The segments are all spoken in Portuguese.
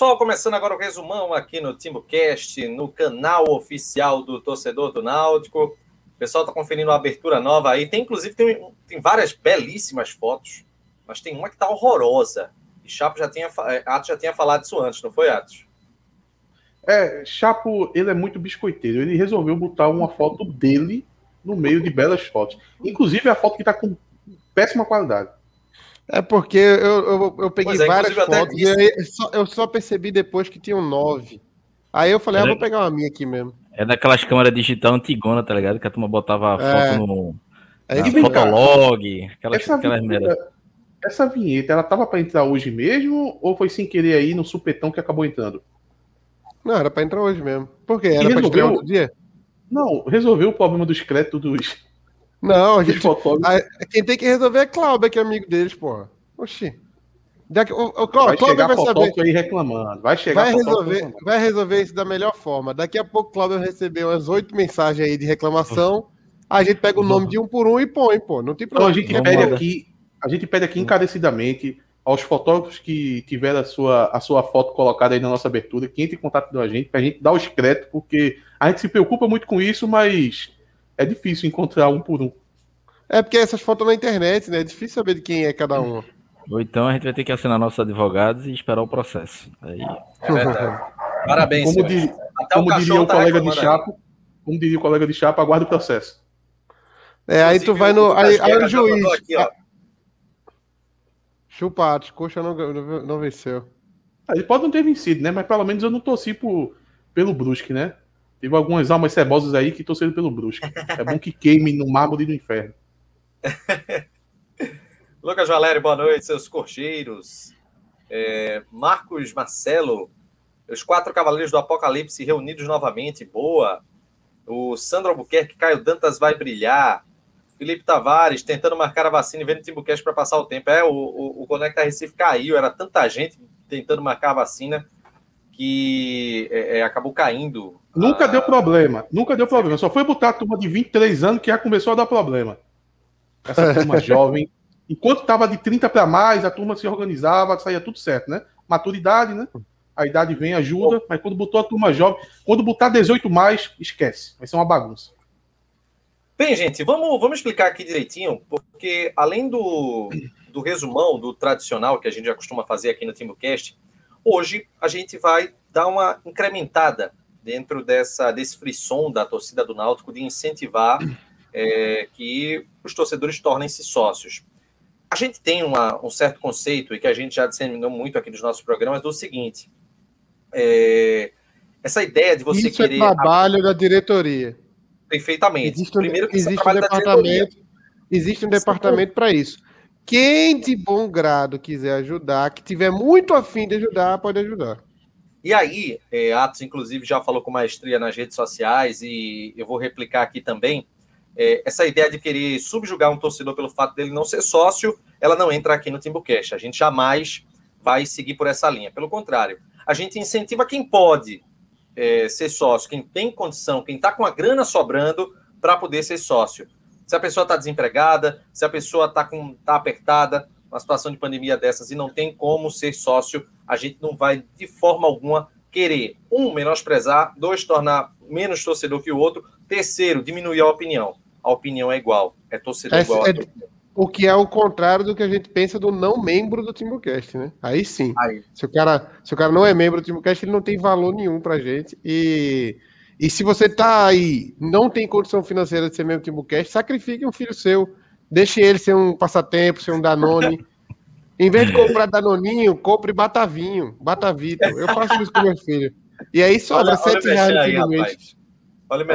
pessoal, começando agora o resumão aqui no TimbuCast, no canal oficial do torcedor do Náutico. O pessoal está conferindo a abertura nova aí. Tem, inclusive, tem, tem várias belíssimas fotos, mas tem uma que está horrorosa. E Chapo já tinha, é, Atos já tinha falado isso antes, não foi, Atos? É, Chapo, ele é muito biscoiteiro. Ele resolveu botar uma foto dele no meio de belas fotos. Inclusive a foto que está com péssima qualidade. É porque eu, eu, eu peguei é, várias fotos e aí, só, eu só percebi depois que tinham nove. Aí eu falei, ah, vou pegar uma minha aqui mesmo. É daquelas câmeras digital antigona, tá ligado? Que a turma botava é. foto no é, Fotolog, aquelas, essa, aquelas vinheta, essa vinheta, ela tava para entrar hoje mesmo ou foi sem querer aí no supetão que acabou entrando? Não, era para entrar hoje mesmo. Por quê? Era para estrear outro dia? Não, resolveu o problema dos créditos dos, não, a gente. A, quem tem que resolver é Cláudio, que é amigo deles, porra. Oxi. Daqui, o, o, vai Cláudio chegar vai saber. aí reclamando. Vai chegar vai resolver, vai resolver isso da melhor forma. Daqui a pouco o Cláudio recebeu umas oito mensagens aí de reclamação. A gente pega o nome de um por um e põe, pô. Não tem problema. Então a gente pede aqui, a gente pede aqui encarecidamente aos fotógrafos que tiveram a sua, a sua foto colocada aí na nossa abertura, que entre em contato com a gente, pra gente dar os créditos, porque a gente se preocupa muito com isso, mas é difícil encontrar um por um. É porque essas fotos na internet, né? É difícil saber de quem é cada um. Ou então a gente vai ter que assinar nossos advogados e esperar o processo. Aí... É verdade. Parabéns, como, como diria o tá colega de chapa, como diria o colega de chapa, aguarda o processo. É, aí tu vai no. Aí, aí o juiz. Aqui, ó. Chupatos, coxa não, não, não venceu. Ele pode não ter vencido, né? Mas pelo menos eu não torci por, pelo Brusque, né? Teve algumas almas cebosas aí que torceram pelo Brusque. É bom que queime no mármore do inferno. Lucas Valério, boa noite, seus corcheiros. É, Marcos Marcelo, os quatro cavaleiros do Apocalipse reunidos novamente, boa. O Sandro Albuquerque, Caio Dantas vai brilhar. Felipe Tavares tentando marcar a vacina e vendo Timbucast para passar o tempo. É, o, o, o Conecta Recife caiu, era tanta gente tentando marcar a vacina que é, é, acabou caindo. Nunca deu problema, nunca deu problema. Só foi botar a turma de 23 anos que já começou a dar problema. Essa turma jovem. Enquanto estava de 30 para mais, a turma se organizava, saía tudo certo, né? Maturidade, né? A idade vem, ajuda, mas quando botou a turma jovem, quando botar 18 mais, esquece. Vai ser uma bagunça. Bem, gente, vamos, vamos explicar aqui direitinho, porque além do, do resumão, do tradicional que a gente já costuma fazer aqui no TimbuCast, hoje a gente vai dar uma incrementada dentro dessa, desse frisson da torcida do Náutico de incentivar é, que os torcedores tornem-se sócios. A gente tem uma, um certo conceito, e que a gente já disseminou muito aqui nos nossos programas, do seguinte: é, essa ideia de você Isso é querer. É trabalho da diretoria. Perfeitamente. Existe um, Primeiro que existe um departamento, existe um departamento para isso. Quem de bom grado quiser ajudar, que tiver muito afim de ajudar, pode ajudar. E aí, é, Atos, inclusive, já falou com maestria nas redes sociais, e eu vou replicar aqui também é, essa ideia de querer subjugar um torcedor pelo fato dele não ser sócio, ela não entra aqui no Timbucast. A gente jamais vai seguir por essa linha. Pelo contrário, a gente incentiva quem pode é, ser sócio, quem tem condição, quem está com a grana sobrando para poder ser sócio. Se a pessoa está desempregada, se a pessoa está tá apertada, uma situação de pandemia dessas e não tem como ser sócio, a gente não vai de forma alguma querer, um, menosprezar, dois, tornar menos torcedor que o outro, terceiro, diminuir a opinião a opinião é igual. É torcedor é, igual. É, o que é o contrário do que a gente pensa do não membro do Timbucast, né? Aí sim. Aí. Se, o cara, se o cara não é membro do Timbucast, ele não tem valor nenhum pra gente. E, e se você tá aí, não tem condição financeira de ser membro do Timbucast, sacrifique um filho seu. Deixe ele ser um passatempo, ser um Danone. em vez de comprar Danoninho, compre Batavinho, Batavito. Eu faço isso com meu filho. E aí sobra olha, 7 reais no mês. Olha o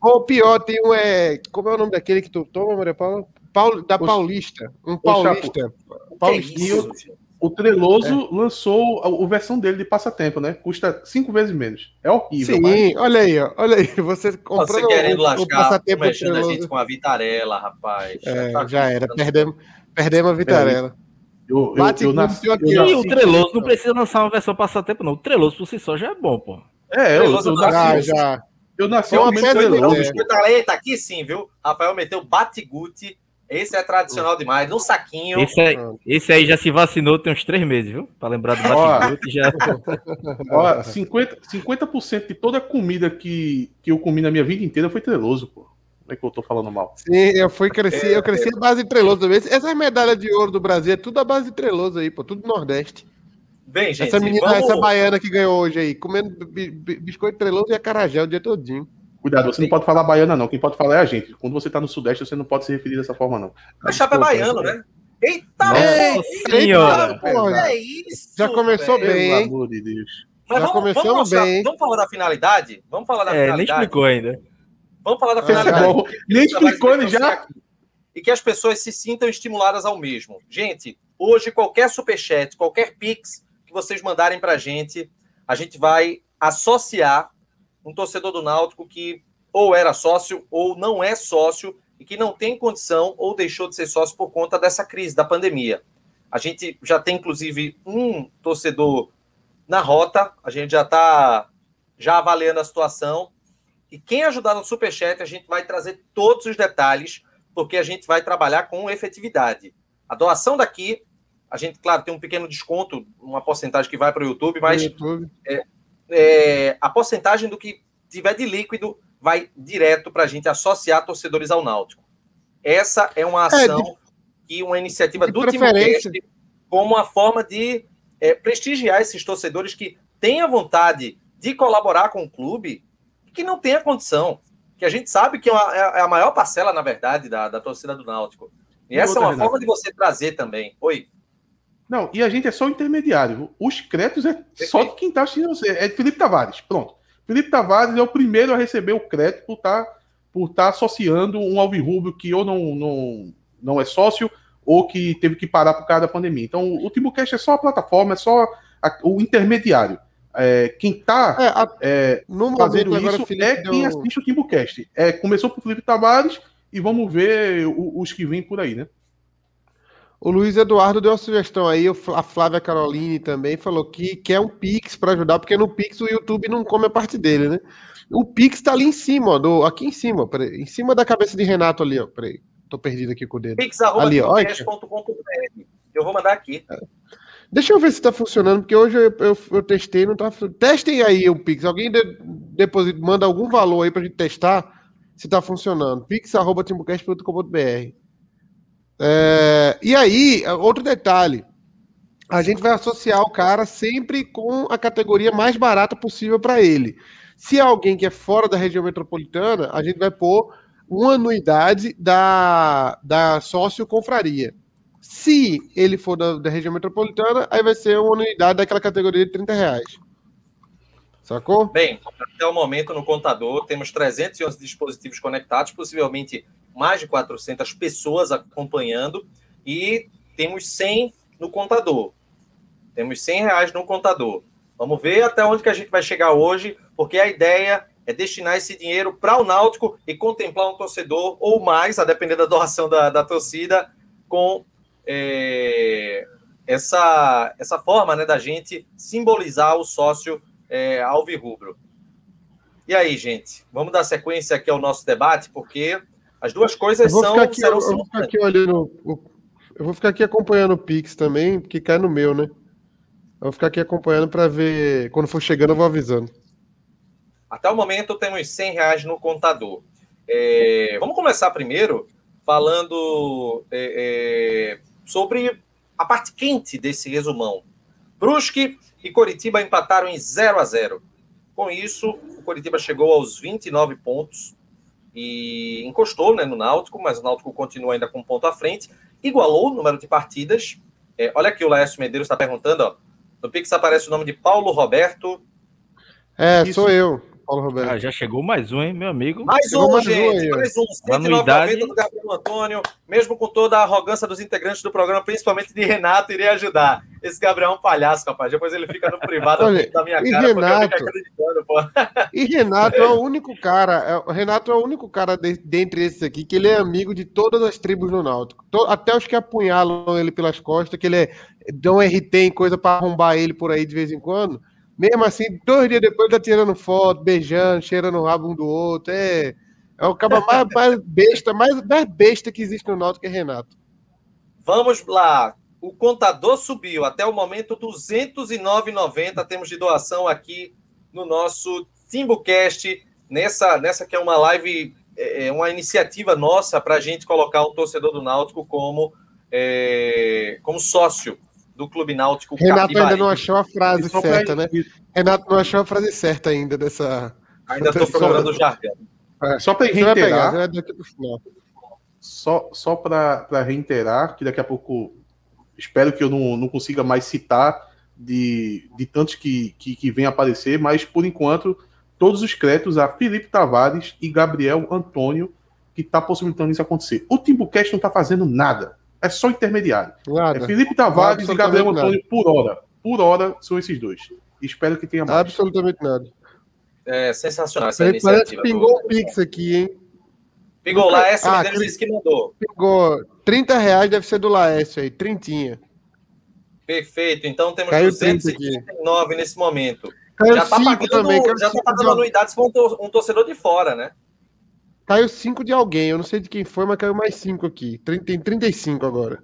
ou pior, tem um. É, como é o nome daquele que tu toma, Maria Paula? Paul, da Paulista. Um paulista. Paulista. O Treloso é. lançou a, a, versão dele de passatempo, né? Custa cinco vezes menos. É horrível. Sim, mas... olha aí, ó, olha aí. Você comprou Você querendo o, lascar, o passatempo mexendo a gente com a Vitarela, rapaz. É, já, já era. Perdemos, perdemos a Vitarela. Eu, eu, eu, nasci, eu nasci, E o Treloso não precisa lançar uma versão passatempo, não. O Treloso por si só já é bom, pô. É, eu, eu, eu nasci, já, já. Eu nasci um momento Eita, aqui sim, viu? Rafael meteu Batiguti Esse é tradicional demais, no saquinho. Esse, é, esse aí já se vacinou tem uns três meses, viu? Para lembrar do bate já. Ó, 50%, 50 de toda a comida que, que eu comi na minha vida inteira foi treloso, pô. Não é que eu tô falando mal. Sim, eu fui crescer, eu cresci à base de treloso também. Essas medalhas de ouro do Brasil é tudo à base de treloso aí, pô, tudo Nordeste. Bem, gente, essa menina, vamos... essa baiana que ganhou hoje aí, comendo biscoito treloso e acarajé o dia todinho. Cuidado, você não pode falar baiana, não. Quem pode falar é a gente. Quando você tá no Sudeste, você não pode se referir dessa forma, não. A chapa é baiano, né? Eita, Nossa senhora! É isso, Já começou véio. bem, hein? Pelo amor de Deus. Mas Já vamos, começamos vamos mostrar, bem. Vamos falar da finalidade? Vamos falar da é, finalidade. nem explicou ainda. Vamos falar da finalidade. É nem explicou ele já. E que as pessoas se sintam estimuladas ao mesmo. Gente, hoje qualquer superchat, qualquer pix que vocês mandarem pra gente, a gente vai associar um torcedor do Náutico que ou era sócio ou não é sócio e que não tem condição ou deixou de ser sócio por conta dessa crise da pandemia. A gente já tem, inclusive, um torcedor na rota, a gente já está já avaliando a situação. E quem ajudar no Superchat, a gente vai trazer todos os detalhes, porque a gente vai trabalhar com efetividade. A doação daqui, a gente, claro, tem um pequeno desconto, uma porcentagem que vai para o YouTube, mas YouTube. É, é, a porcentagem do que tiver de líquido vai direto para a gente associar torcedores ao Náutico. Essa é uma ação é, de, e uma iniciativa do Timocast como uma forma de é, prestigiar esses torcedores que têm a vontade de colaborar com o clube e que não têm a condição. Que a gente sabe que é, uma, é a maior parcela, na verdade, da, da torcida do Náutico. E, e essa é uma forma de você trazer também. Oi. Não, e a gente é só intermediário. Os créditos é só de quem está assistindo você. É de Felipe Tavares. Pronto. Felipe Tavares é o primeiro a receber o crédito por estar tá, por tá associando um alvirrubro que ou não, não, não é sócio ou que teve que parar por causa da pandemia. Então, o Timbucast é só a plataforma, é só a, o intermediário. É, quem está é, é, fazendo isso é quem deu... assiste o Timbucast. É, começou por Felipe Tavares e vamos ver os que vêm por aí, né? O Luiz Eduardo deu uma sugestão aí, a Flávia Caroline também falou que quer um Pix para ajudar, porque no Pix o YouTube não come a parte dele, né? O Pix tá ali em cima, ó, do, aqui em cima, peraí, em cima da cabeça de Renato ali, ó. Peraí, tô perdido aqui com o dedo. Pix, ali, ó. Eu vou mandar aqui. É. Deixa eu ver se tá funcionando, porque hoje eu, eu, eu testei, não tá Testem aí o Pix. Alguém de, deposita, manda algum valor aí pra gente testar se tá funcionando. pix.timbucast.com.br é, e aí, outro detalhe. A gente vai associar o cara sempre com a categoria mais barata possível para ele. Se é alguém que é fora da região metropolitana, a gente vai pôr uma anuidade da, da sócio confraria. Se ele for da, da, região metropolitana, aí vai ser uma anuidade daquela categoria de 30 reais. Sacou? Bem, até o momento no contador temos 311 dispositivos conectados, possivelmente mais de 400 pessoas acompanhando e temos 100 no contador. Temos 100 reais no contador. Vamos ver até onde que a gente vai chegar hoje, porque a ideia é destinar esse dinheiro para o Náutico e contemplar um torcedor ou mais, a depender da doação da, da torcida, com é, essa, essa forma né, da gente simbolizar o sócio é, alvirrubro. E aí, gente, vamos dar sequência aqui ao nosso debate, porque as duas coisas são. Aqui, serão eu, vou ficar aqui olhando. Eu vou ficar aqui acompanhando o Pix também, porque cai no meu, né? Eu vou ficar aqui acompanhando para ver. Quando for chegando, eu vou avisando. Até o momento temos 100 reais no contador. É, vamos começar primeiro falando é, é, sobre a parte quente desse resumão. Brusque e Coritiba empataram em 0 a 0. Com isso, o Coritiba chegou aos 29 pontos, e encostou né, no Náutico, mas o Náutico continua ainda com um ponto à frente, igualou o número de partidas. É, olha aqui, o Laércio Medeiros está perguntando, ó, no Pix aparece o nome de Paulo Roberto. É, Isso. sou eu. Paulo Roberto. Ah, já chegou mais um, hein, meu amigo? Mais um, mais gente. Um mais um. 190 do Gabriel Antônio. Mesmo com toda a arrogância dos integrantes do programa, principalmente de Renato, iria ajudar. Esse Gabriel é um palhaço, rapaz. Depois ele fica no privado Olha, da minha cara, Renato, acreditando, pô. E Renato é o único cara, é, o Renato é o único cara de, dentre esses aqui que ele é amigo de todas as tribos do Náutico. Até os que apunhalam ele pelas costas, que ele é, dão RT em coisa para arrombar ele por aí de vez em quando. Mesmo assim, dois dias depois tá tirando foto, beijando, cheirando o rabo um do outro. É, É o cara mais, mais besta, mais, mais besta que existe no Náutico é Renato. Vamos lá. O contador subiu até o momento 209,90 temos de doação aqui no nosso Timbucast, nessa, nessa que é uma live, é, é uma iniciativa nossa para a gente colocar o torcedor do Náutico como, é, como sócio do Clube Náutico Renato ainda não achou a frase certa, né? Renato não achou a frase certa ainda dessa. Ainda estou procurando o jargão. É, só para reiterar. Só, só para reiterar, que daqui a pouco espero que eu não, não consiga mais citar de, de tantos que, que, que vem aparecer, mas por enquanto, todos os créditos a Felipe Tavares e Gabriel Antônio, que está possibilitando isso acontecer. O Timbucast não está fazendo nada. É só intermediário. Nada. É Felipe Tavares e Gabriel Antônio por hora. Por hora são esses dois. Espero que tenha mais. Absolutamente nada. É sensacional essa Parece iniciativa. Parece que pingou o Pix aqui, hein? Pingou, Laércio ah, Medeiros que mandou. Pingou 30 reais, deve ser do Laércio aí, trintinha. Perfeito, então temos Caiu 239 nesse momento. Caiu já está pagando, também, já tá pagando anuidades para um torcedor de fora, né? Caiu 5 de alguém, eu não sei de quem foi, mas caiu mais 5 aqui. Tem 35 agora.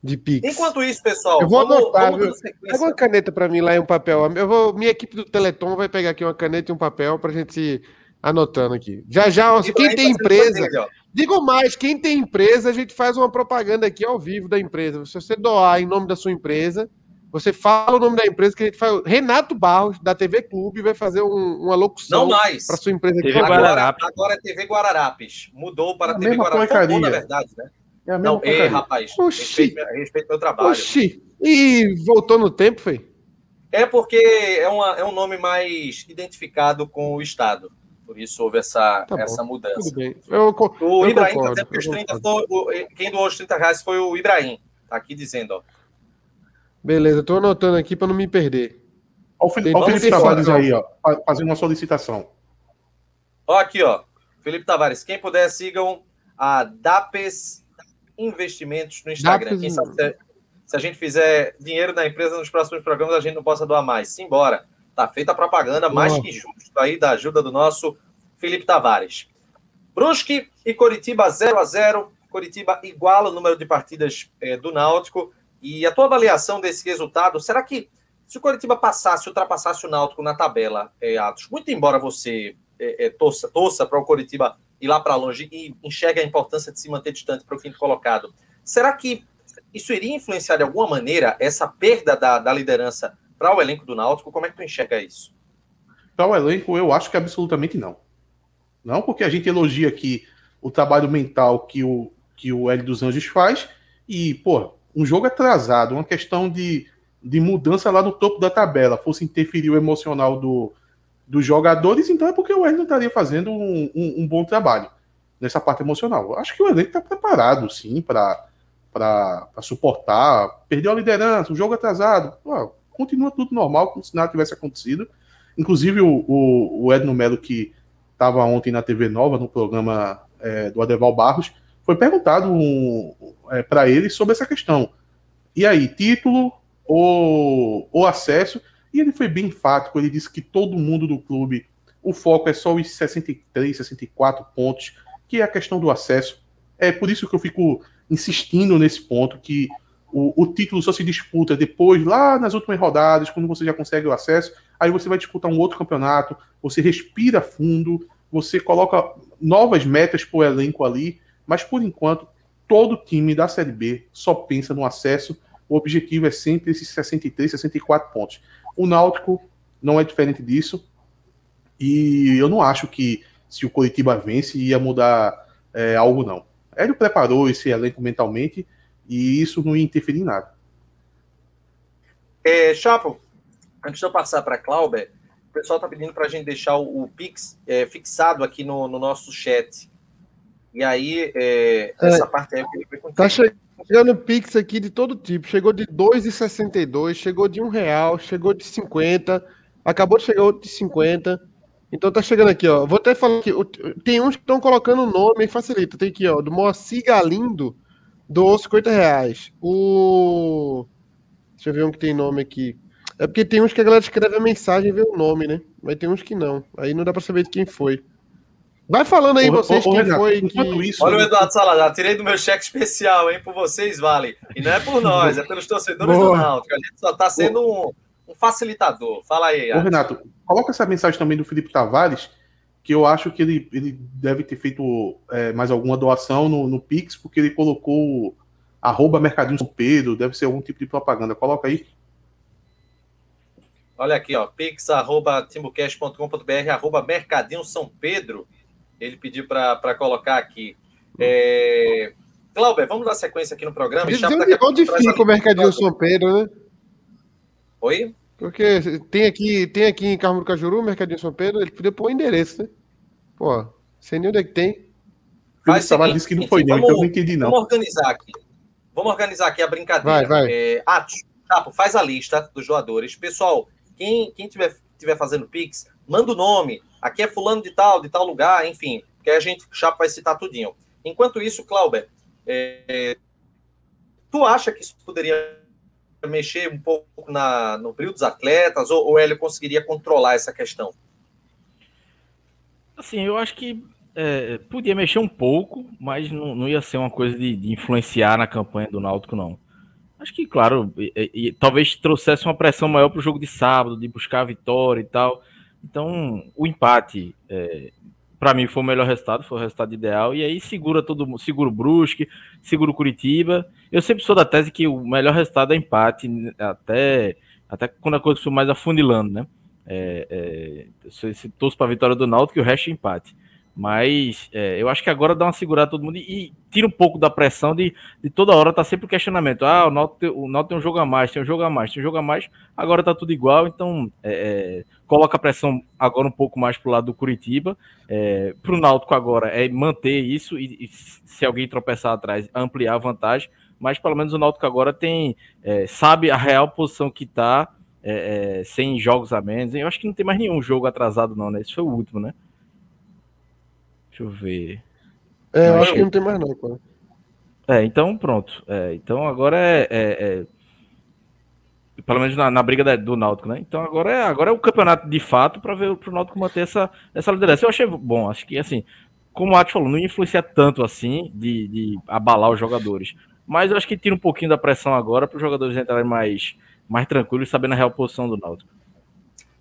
De Pix. Enquanto isso, pessoal, eu vou vamos, anotar, vamos Pega uma caneta para mim lá e um papel. Eu vou, minha equipe do Teleton vai pegar aqui uma caneta e um papel para a gente Anotando aqui. Já já, ó, quem tem empresa. Digo mais, quem tem empresa, a gente faz uma propaganda aqui ao vivo da empresa. Se você doar em nome da sua empresa, você fala o nome da empresa que a gente faz. Renato Barros, da TV Clube, vai fazer um, uma locução para sua empresa. TV agora, agora é TV Guararapes. Mudou para a TV Guararapes. Mudou, na verdade, né? É a não, ei, rapaz, respeito, respeito meu trabalho. Oxi. E voltou no tempo, foi? É porque é, uma, é um nome mais identificado com o Estado. Por isso houve essa, tá essa mudança. Eu, o eu Ibrahim está dizendo que os 30 foi, quem doou os 30 reais foi o Ibrahim. Tá aqui dizendo, ó. Beleza, estou anotando aqui para não me perder. Olha o Felipe, Felipe Tavares aí, ó, fazendo uma solicitação. Ó, aqui, ó. Felipe Tavares, quem puder, sigam a DAPES Investimentos no Instagram. Dapes... Sabe se, se a gente fizer dinheiro na empresa nos próximos programas, a gente não possa doar mais. Simbora. Tá feita a propaganda mais que justo aí da ajuda do nosso Felipe Tavares. Brusque e Coritiba 0 a 0 Coritiba iguala o número de partidas é, do Náutico. E a tua avaliação desse resultado, será que se o Coritiba passasse, ultrapassasse o Náutico na tabela, é, Atos, muito embora você é, é, torça, torça para o Coritiba ir lá para longe e enxergue a importância de se manter distante para o quinto colocado, será que isso iria influenciar de alguma maneira essa perda da, da liderança para o elenco do Náutico, como é que tu enxerga isso? Para o elenco, eu acho que absolutamente não. Não porque a gente elogia aqui o trabalho mental que o, que o Hélio dos Anjos faz e, pô, um jogo atrasado, uma questão de, de mudança lá no topo da tabela, fosse interferir o emocional do, dos jogadores, então é porque o não estaria fazendo um, um, um bom trabalho nessa parte emocional. Acho que o elenco está preparado, sim, para suportar. Perdeu a liderança, um jogo atrasado. Continua tudo normal, como se nada tivesse acontecido. Inclusive, o, o, o Edno Melo, que estava ontem na TV Nova, no programa é, do Adeval Barros, foi perguntado um, é, para ele sobre essa questão. E aí, título ou, ou acesso? E ele foi bem enfático, ele disse que todo mundo do clube, o foco é só os 63, 64 pontos, que é a questão do acesso. É por isso que eu fico insistindo nesse ponto, que o, o, título só se disputa depois, lá nas últimas rodadas, quando você já consegue o acesso. Aí você vai disputar um outro campeonato, você respira fundo, você coloca novas metas para o elenco ali, mas por enquanto, todo time da Série B só pensa no acesso. O objetivo é sempre esses 63, 64 pontos. O Náutico não é diferente disso. E eu não acho que se o Coritiba vence ia mudar é, algo, não. Ele preparou esse elenco mentalmente e isso não ia interferir em nada. É, Chapo, antes de eu passar para Clauber, o pessoal está pedindo para a gente deixar o, o Pix é, fixado aqui no, no, nosso chat. E aí, é, é essa parte aí eu queria ver Tá chegando Pix aqui de todo tipo. Chegou de 2,62, chegou de um real, chegou de 50, acabou de chegar outro de 50. Então tá chegando aqui, ó. Vou até falar aqui. Tem uns que estão colocando o nome e facilita. Tem aqui, ó, do Moacir Galindo Doou 50 reais. O. Deixa eu ver um que tem nome aqui. É porque tem uns que a galera escreve a mensagem e vê o nome, né? Mas tem uns que não. Aí não dá pra saber de quem foi. Vai falando aí, vocês, ô, quem Renato, foi que... Isso, Olha o Eduardo Salazar, tirei do meu cheque especial, hein, por vocês, vale. E não é por nós, é pelos torcedores Boa. do Náutico. A gente só está sendo um, um, facilitador. Fala aí, Ô, Renato, coloca essa mensagem também do Felipe Tavares, que eu acho que ele, ele deve ter feito é, mais alguma doação no, no Pix, porque ele colocou arroba Mercadinho São Pedro, deve ser algum tipo de propaganda. Coloca aí. Olha aqui, ó, pix, arroba timbucast.com.br, arroba Mercadinho São Pedro. Ele pediu para colocar aqui. É... Cláudio, vamos dar sequência aqui no programa. Diz onde, onde fica o Mercadinho São Pedro, né? Oi? Porque tem aqui, tem aqui em Carmo do Cajuru, Mercadinho São Pedro, ele podia pôr o endereço, né? Pô, sei nem onde é que tem. Faz o seguinte, disse que não foi não, então eu não entendi não. Vamos organizar aqui. Vamos organizar aqui a brincadeira. Vai, vai. É, ah, Chapo, faz a lista dos doadores. Pessoal, quem, quem tiver, tiver fazendo Pix, manda o nome. Aqui é fulano de tal, de tal lugar, enfim. Que a gente, Chapo, vai citar tudinho. Enquanto isso, Clauber, é, tu acha que isso poderia mexer um pouco na, no brilho dos atletas, ou, ou ele conseguiria controlar essa questão? Assim, eu acho que é, podia mexer um pouco, mas não, não ia ser uma coisa de, de, influenciar na campanha do Náutico, não. Acho que, claro, e, e, talvez trouxesse uma pressão maior para o jogo de sábado, de buscar a vitória e tal. Então, o empate, é, para mim, foi o melhor resultado, foi o resultado ideal. E aí segura todo mundo, segura o Brusque, segura o Curitiba. Eu sempre sou da tese que o melhor resultado é empate, até, até quando a coisa for mais afunilando, né? É, é, se, torço para a vitória do Náutico o resto é empate. Mas é, eu acho que agora dá uma segurada todo mundo e, e, tira um pouco da pressão de, de toda hora tá sempre o questionamento. Ah, o Náutico, o Náutico tem um jogo a mais, tem um jogo a mais, tem um jogo a mais, agora tá tudo igual, então é, é, coloca a pressão agora um pouco mais pro lado do Curitiba. É, pro Náutico agora é manter isso e, e, se alguém tropeçar atrás, ampliar a vantagem, mas pelo menos o Náutico agora tem, é, sabe a real posição que tá, é, é, sem jogos a menos. Eu acho que não tem mais nenhum jogo atrasado não, né? Esse foi o último, né? Deixa eu ver. É, eu acho que não tem mais não, cara. É, então pronto. É, então agora é, é, é, pelo menos na, na briga da, do Náutico, né? Então agora é, agora é o campeonato de fato para ver o Náutico manter essa, essa liderança. Eu achei bom, acho que assim, como o Atos falou, não influencia tanto assim de, de abalar os jogadores. Mas eu acho que tira um pouquinho da pressão agora para os jogadores entrarem mais, mais tranquilos, sabendo a real posição do Náutico.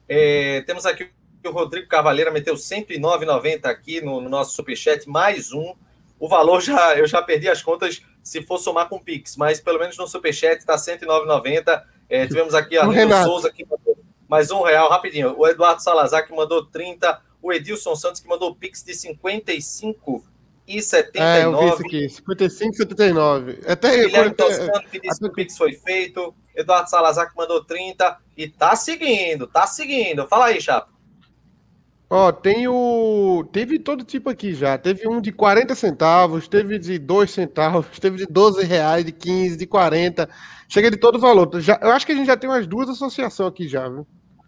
É, temos aqui o Rodrigo Cavaleira meteu 109,90 aqui no, no, nosso superchat, mais um. O valor já eu já perdi as contas se for somar com o Pix, mas pelo menos no superchat está 109,90. É, tivemos aqui a Renato Souza que mandou mais um real, rapidinho. O Eduardo Salazar que mandou 30, o Edilson Santos que mandou Pix de 55 e 79. É, eu vi isso aqui, 55 e 79. Até Guilherme Toscano que disse que o Pix foi feito. Eduardo Salazar que mandou 30 e tá seguindo, tá seguindo. Fala aí, Chapa. Ó, tem o. Teve todo tipo aqui já. Teve um de 40 centavos, teve de 2 centavos, teve de 12 reais, de 15, de 40. Chega de todo valor. Já, eu acho que a gente já tem umas duas associações aqui já, viu?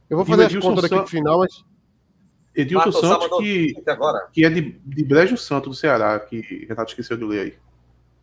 Eu vou fazer as contas daqui no final, mas. Edilson Santos, que, que é de, de Brejo Santo, do Ceará, que Renato esqueceu de ler aí.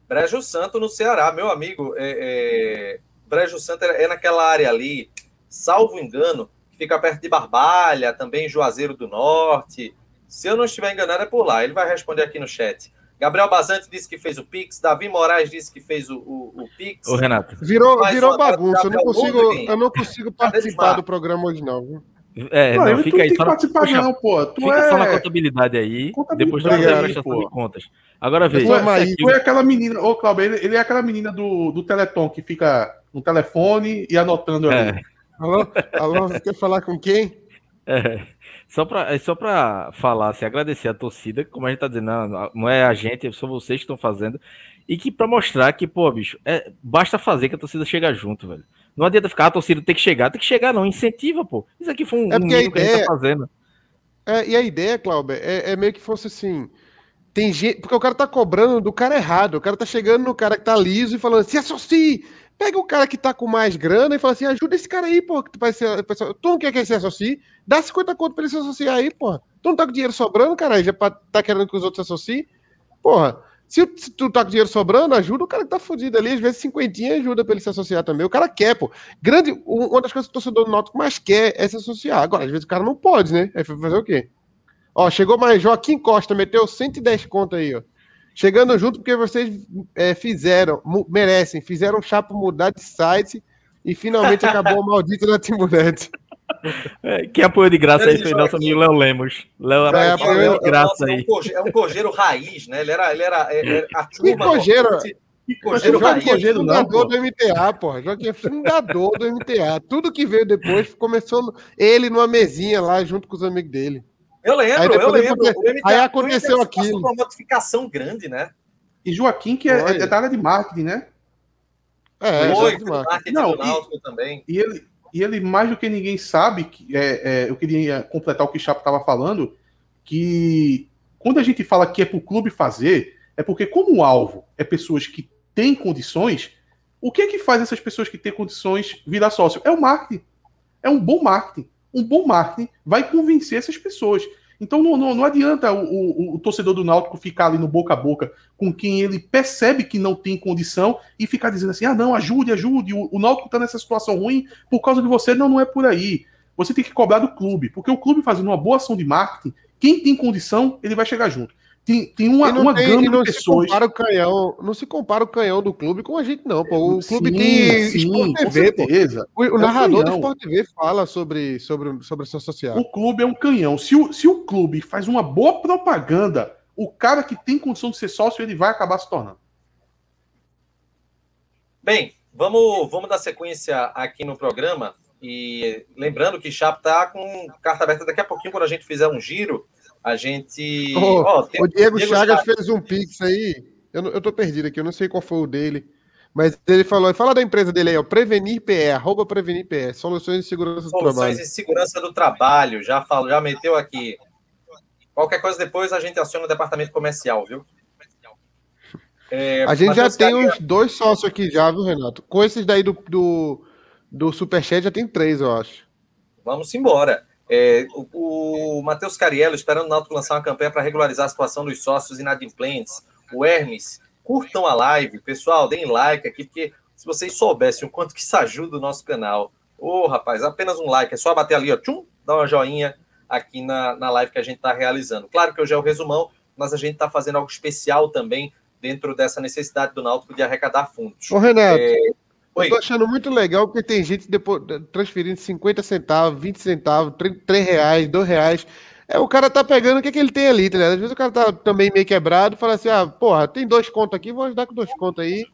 Brejo Santo, no Ceará, meu amigo. É, é... Brejo Santo é, é naquela área ali, salvo engano, fica perto de Barbalha, também Juazeiro do Norte. Se eu não estiver enganado, é por lá. Ele vai responder aqui no chat. Gabriel Bazante disse que fez o Pix, Davi Moraes disse que fez o, o, o Pix. Ô, Renato. Virou, virou bagunça. Eu não, consigo, eu não consigo participar do programa hoje, não. Viu? É, não, não fica aí. Só, participar, não, pô. Tu fica é... só na contabilidade aí. Contabilidade, depois tu prestação de contas. Agora vê. Tu, é, tu é aquela menina, ô Cláudio, ele, ele, é aquela menina do, do Teleton que fica no telefone e anotando ali. É. Alô, alô, você quer falar com quem? É, só para é só para falar, assim, agradecer a torcida, como a gente tá dizendo, não, não é a gente, são vocês que estão fazendo, e que para mostrar que, pô, bicho, é, basta fazer que a torcida chega junto, velho. Não adianta ficar, a torcida tem que chegar, tem que chegar, não, incentiva, pô. Isso aqui foi um, é um ideia, que a gente tá fazendo. É, e a ideia, Cláudio, é, é meio que fosse assim. Tem gente. Porque o cara tá cobrando do cara errado. O cara tá chegando no cara que tá liso e falando, se associe, Pega o cara que tá com mais grana e fala assim: ajuda esse cara aí, pô, que tu vai ser. Tu não quer que ele se associe? Dá 50 conto pra ele se associar aí, pô. Tu não tá com dinheiro sobrando, cara, já tá querendo que os outros se associem? Porra, se, se, tu tá com dinheiro sobrando, ajuda o cara que tá fudido ali. Às vezes, cinquentinha ajuda pra ele se associar também. O cara quer, pô. Grande, uma das coisas que o torcedor do Náutico mais quer é se associar. Agora, às vezes o cara não pode, né? Aí fazer o quê? Ó, chegou mais Joaquim Costa, meteu 110 conto aí, ó. Chegando junto porque vocês é, fizeram, merecem, fizeram o Chapo mudar de site e finalmente acabou o maldito da Timbunet. É, quem apoiou de graça aí foi nosso amigo Léo Lemos. Léo é, apoiou de graça aí. É um cojeiro raiz, né? Ele era, ele era, é, é, a turma. Que cojeiro? Cojeiro raiz. Fundador do MTA, porra. Joaquim é fundador do MTA. Tudo que veio depois começou ele numa mesinha lá junto com os amigos dele. Eu lembro, eu lembro. MTA, aí aconteceu aquilo. Uma notificação grande, né? E Joaquim, que é, é da área de marketing, né? É, Foi, marketing Não, do Náutico também. E ele, e ele, mais do que ninguém sabe, que, é, é, eu queria completar o que o Chapo estava falando, que quando a gente fala que é para o clube fazer, é porque como o alvo é pessoas que têm condições, o que é que faz essas pessoas que têm condições virar sócio? É o marketing. É um bom marketing um bom marketing vai convencer essas pessoas. Então não, não, não adianta o, o, o, torcedor do Náutico ficar ali no boca a boca com quem ele percebe que não tem condição e ficar dizendo assim: ah, não, ajude, ajude, o, o Náutico está nessa situação ruim por causa de você. Não, não é por aí. Você tem que cobrar do clube, porque o clube fazendo uma boa ação de marketing, quem tem condição, ele vai chegar junto. Tem, tem uma, uma tem, gama de pessoas. Se o canhão, não se compara o canhão do clube com a gente, não. Pô. O clube sim, tem sim, Sport TV. O, o é narrador do Sport TV fala sobre, sobre, sobre ação social. O clube é um canhão. Se o, se o clube faz uma boa propaganda, o cara que tem condição de ser sócio, ele vai acabar se tornando. Bem, vamos, vamos dar sequência aqui no programa. E lembrando que Chapo tá com carta aberta daqui a pouquinho, quando a gente fizer um giro a gente. Oh, oh, tem, o Diego, Diego Chagas, Chagas fez um pix aí. Eu, eu tô perdido aqui, eu não sei qual foi o dele. Mas ele falou, fala da empresa dele aí, ó, Prevenir PE, arroba Prevenir PE, Soluções de Segurança do Trabalho. Soluções de Segurança do Trabalho, já falou, já meteu aqui. Qualquer coisa depois a gente aciona o departamento comercial, viu? É, a gente já tem os dois sócios aqui já, viu, Renato? Com esses daí do, do, do Superchat já tem três, eu acho. Vamos embora. É, o, o Matheus Cariello esperando o Náutico lançar uma campanha para regularizar a situação dos sócios inadimplentes. O Hermes, curtam a live. Pessoal, deem like aqui, porque se vocês soubessem o quanto que isso ajuda o nosso canal. Ô, oh, rapaz, apenas um like. É só bater ali, ó, tchum, dar uma joinha aqui na, na live que a gente está realizando. Claro que hoje é o resumão, mas a gente está fazendo algo especial também dentro dessa necessidade do Náutico de arrecadar fundos. Ô, Renato, é, Oi. Eu tô achando muito legal porque tem gente depois, transferindo 50 centavos, 20 centavos, 3 reais, 2 reais. É, o cara tá pegando o que, é que ele tem ali, tá ligado? Às vezes o cara tá também meio quebrado, fala assim: ah, porra, tem dois contos aqui, vou ajudar com dois contos aí.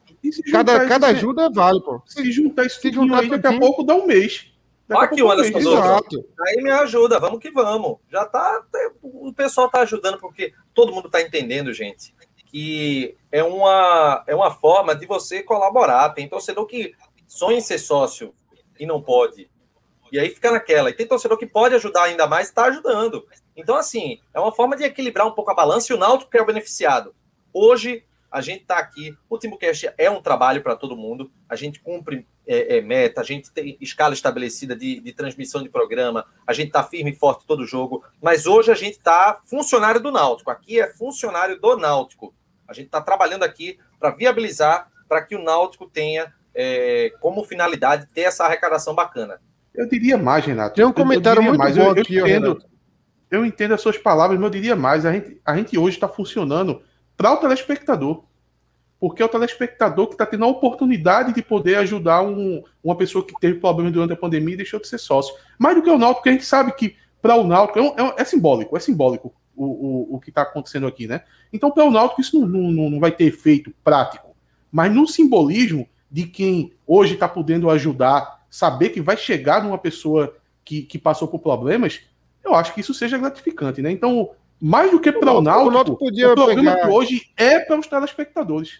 Cada, cada ajuda vale, pô. Se juntar isso se juntar aí, daqui a pouco dá um mês. Olha aqui o Anderson Exato. Aí me ajuda, vamos que vamos. Já tá. O pessoal tá ajudando, porque todo mundo tá entendendo, gente que é uma, é uma forma de você colaborar. Tem torcedor que sonha em ser sócio e não pode. E aí fica naquela. E tem torcedor que pode ajudar ainda mais, está ajudando. Então, assim, é uma forma de equilibrar um pouco a balança e o Náutico que é o beneficiado. Hoje, a gente está aqui. O Timbucast é um trabalho para todo mundo. A gente cumpre é, é, meta, a gente tem escala estabelecida de, de transmissão de programa, a gente está firme e forte todo jogo. Mas hoje a gente está funcionário do Náutico. Aqui é funcionário do Náutico. A gente está trabalhando aqui para viabilizar para que o Náutico tenha é, como finalidade ter essa arrecadação bacana. Eu diria mais, Renato. Tem um comentário muito mais. bom eu, aqui, eu entendo, eu entendo as suas palavras, mas eu diria mais. A gente, a gente hoje está funcionando para o telespectador. Porque é o telespectador que está tendo a oportunidade de poder ajudar um, uma pessoa que teve problema durante a pandemia e deixou de ser sócio. Mais do que o Náutico, porque a gente sabe que para o Náutico é, é, é simbólico, é simbólico o, o, o que está acontecendo aqui, né? Então, para o Náutico, isso não, não, não vai ter efeito prático. Mas no simbolismo de quem hoje está podendo ajudar, saber que vai chegar numa pessoa que, que passou por problemas, eu acho que isso seja gratificante, né? Então, mais do que para o, Náutico, podia o programa pegar... de hoje é para os telespectadores.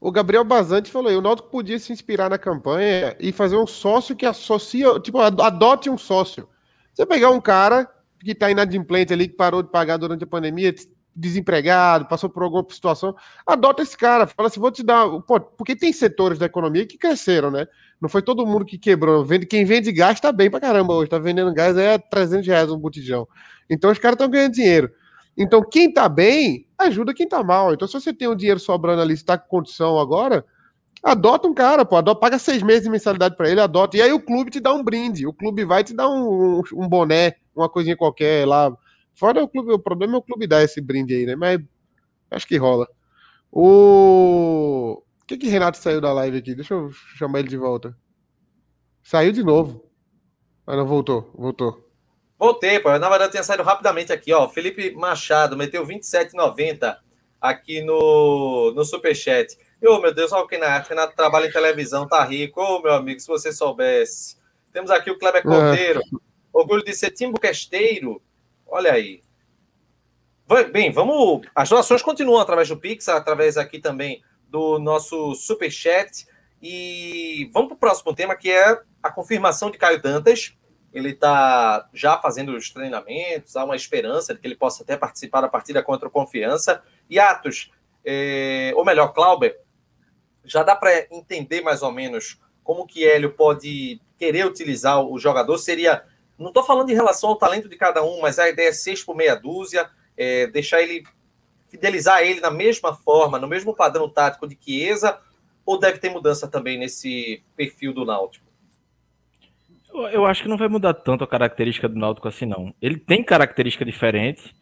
O Gabriel Bazante falou aí, o Náutico podia se inspirar na campanha e fazer um sócio que associa, tipo, adote um sócio. Você pegar um cara que está inadimplente ali, que parou de pagar durante a pandemia, desempregado, passou por alguma situação, adota esse cara, fala assim, vou te dar, pô, porque tem setores da economia que cresceram, né? Não foi todo mundo que quebrou, quem vende gás tá bem pra caramba hoje, tá vendendo gás é 300 reais um botijão. Então os caras estão ganhando dinheiro. Então quem tá bem, ajuda quem tá mal. Então se você tem um dinheiro sobrando ali, está com condição agora, adota um cara, pô, adota, paga seis meses de mensalidade para ele, adota, e aí o clube te dá um brinde, o clube vai te dar um, um boné, uma coisinha qualquer lá, Fora o clube, o problema é o clube dar esse brinde aí, né? Mas acho que rola. O. O que que Renato saiu da live aqui? Deixa eu chamar ele de volta. Saiu de novo. Mas não voltou, voltou. Voltei, pô. Na verdade, eu tinha saído rapidamente aqui, ó. Felipe Machado meteu 27,90 aqui no, no Superchat. Ô, oh, meu Deus, olha o Renato. Renato trabalha em televisão, tá rico. Ô, oh, meu amigo, se você soubesse. Temos aqui o Kleber Cordeiro. É. Orgulho de ser timbuquesteiro. Olha aí. Bem, vamos. As doações continuam através do Pix, através aqui também do nosso Superchat. E vamos para o próximo tema, que é a confirmação de Caio Dantas ele está já fazendo os treinamentos, há uma esperança de que ele possa até participar da partida contra o Confiança. E Atos, é, ou melhor, Clauber, já dá para entender mais ou menos como que Hélio pode querer utilizar o jogador? Seria, não estou falando em relação ao talento de cada um, mas a ideia é seis por meia dúzia, é, deixar ele, fidelizar ele na mesma forma, no mesmo padrão tático de Chiesa, ou deve ter mudança também nesse perfil do Náutico? Eu acho que não vai mudar tanto a característica do Náutico assim, não. Ele tem característica diferente,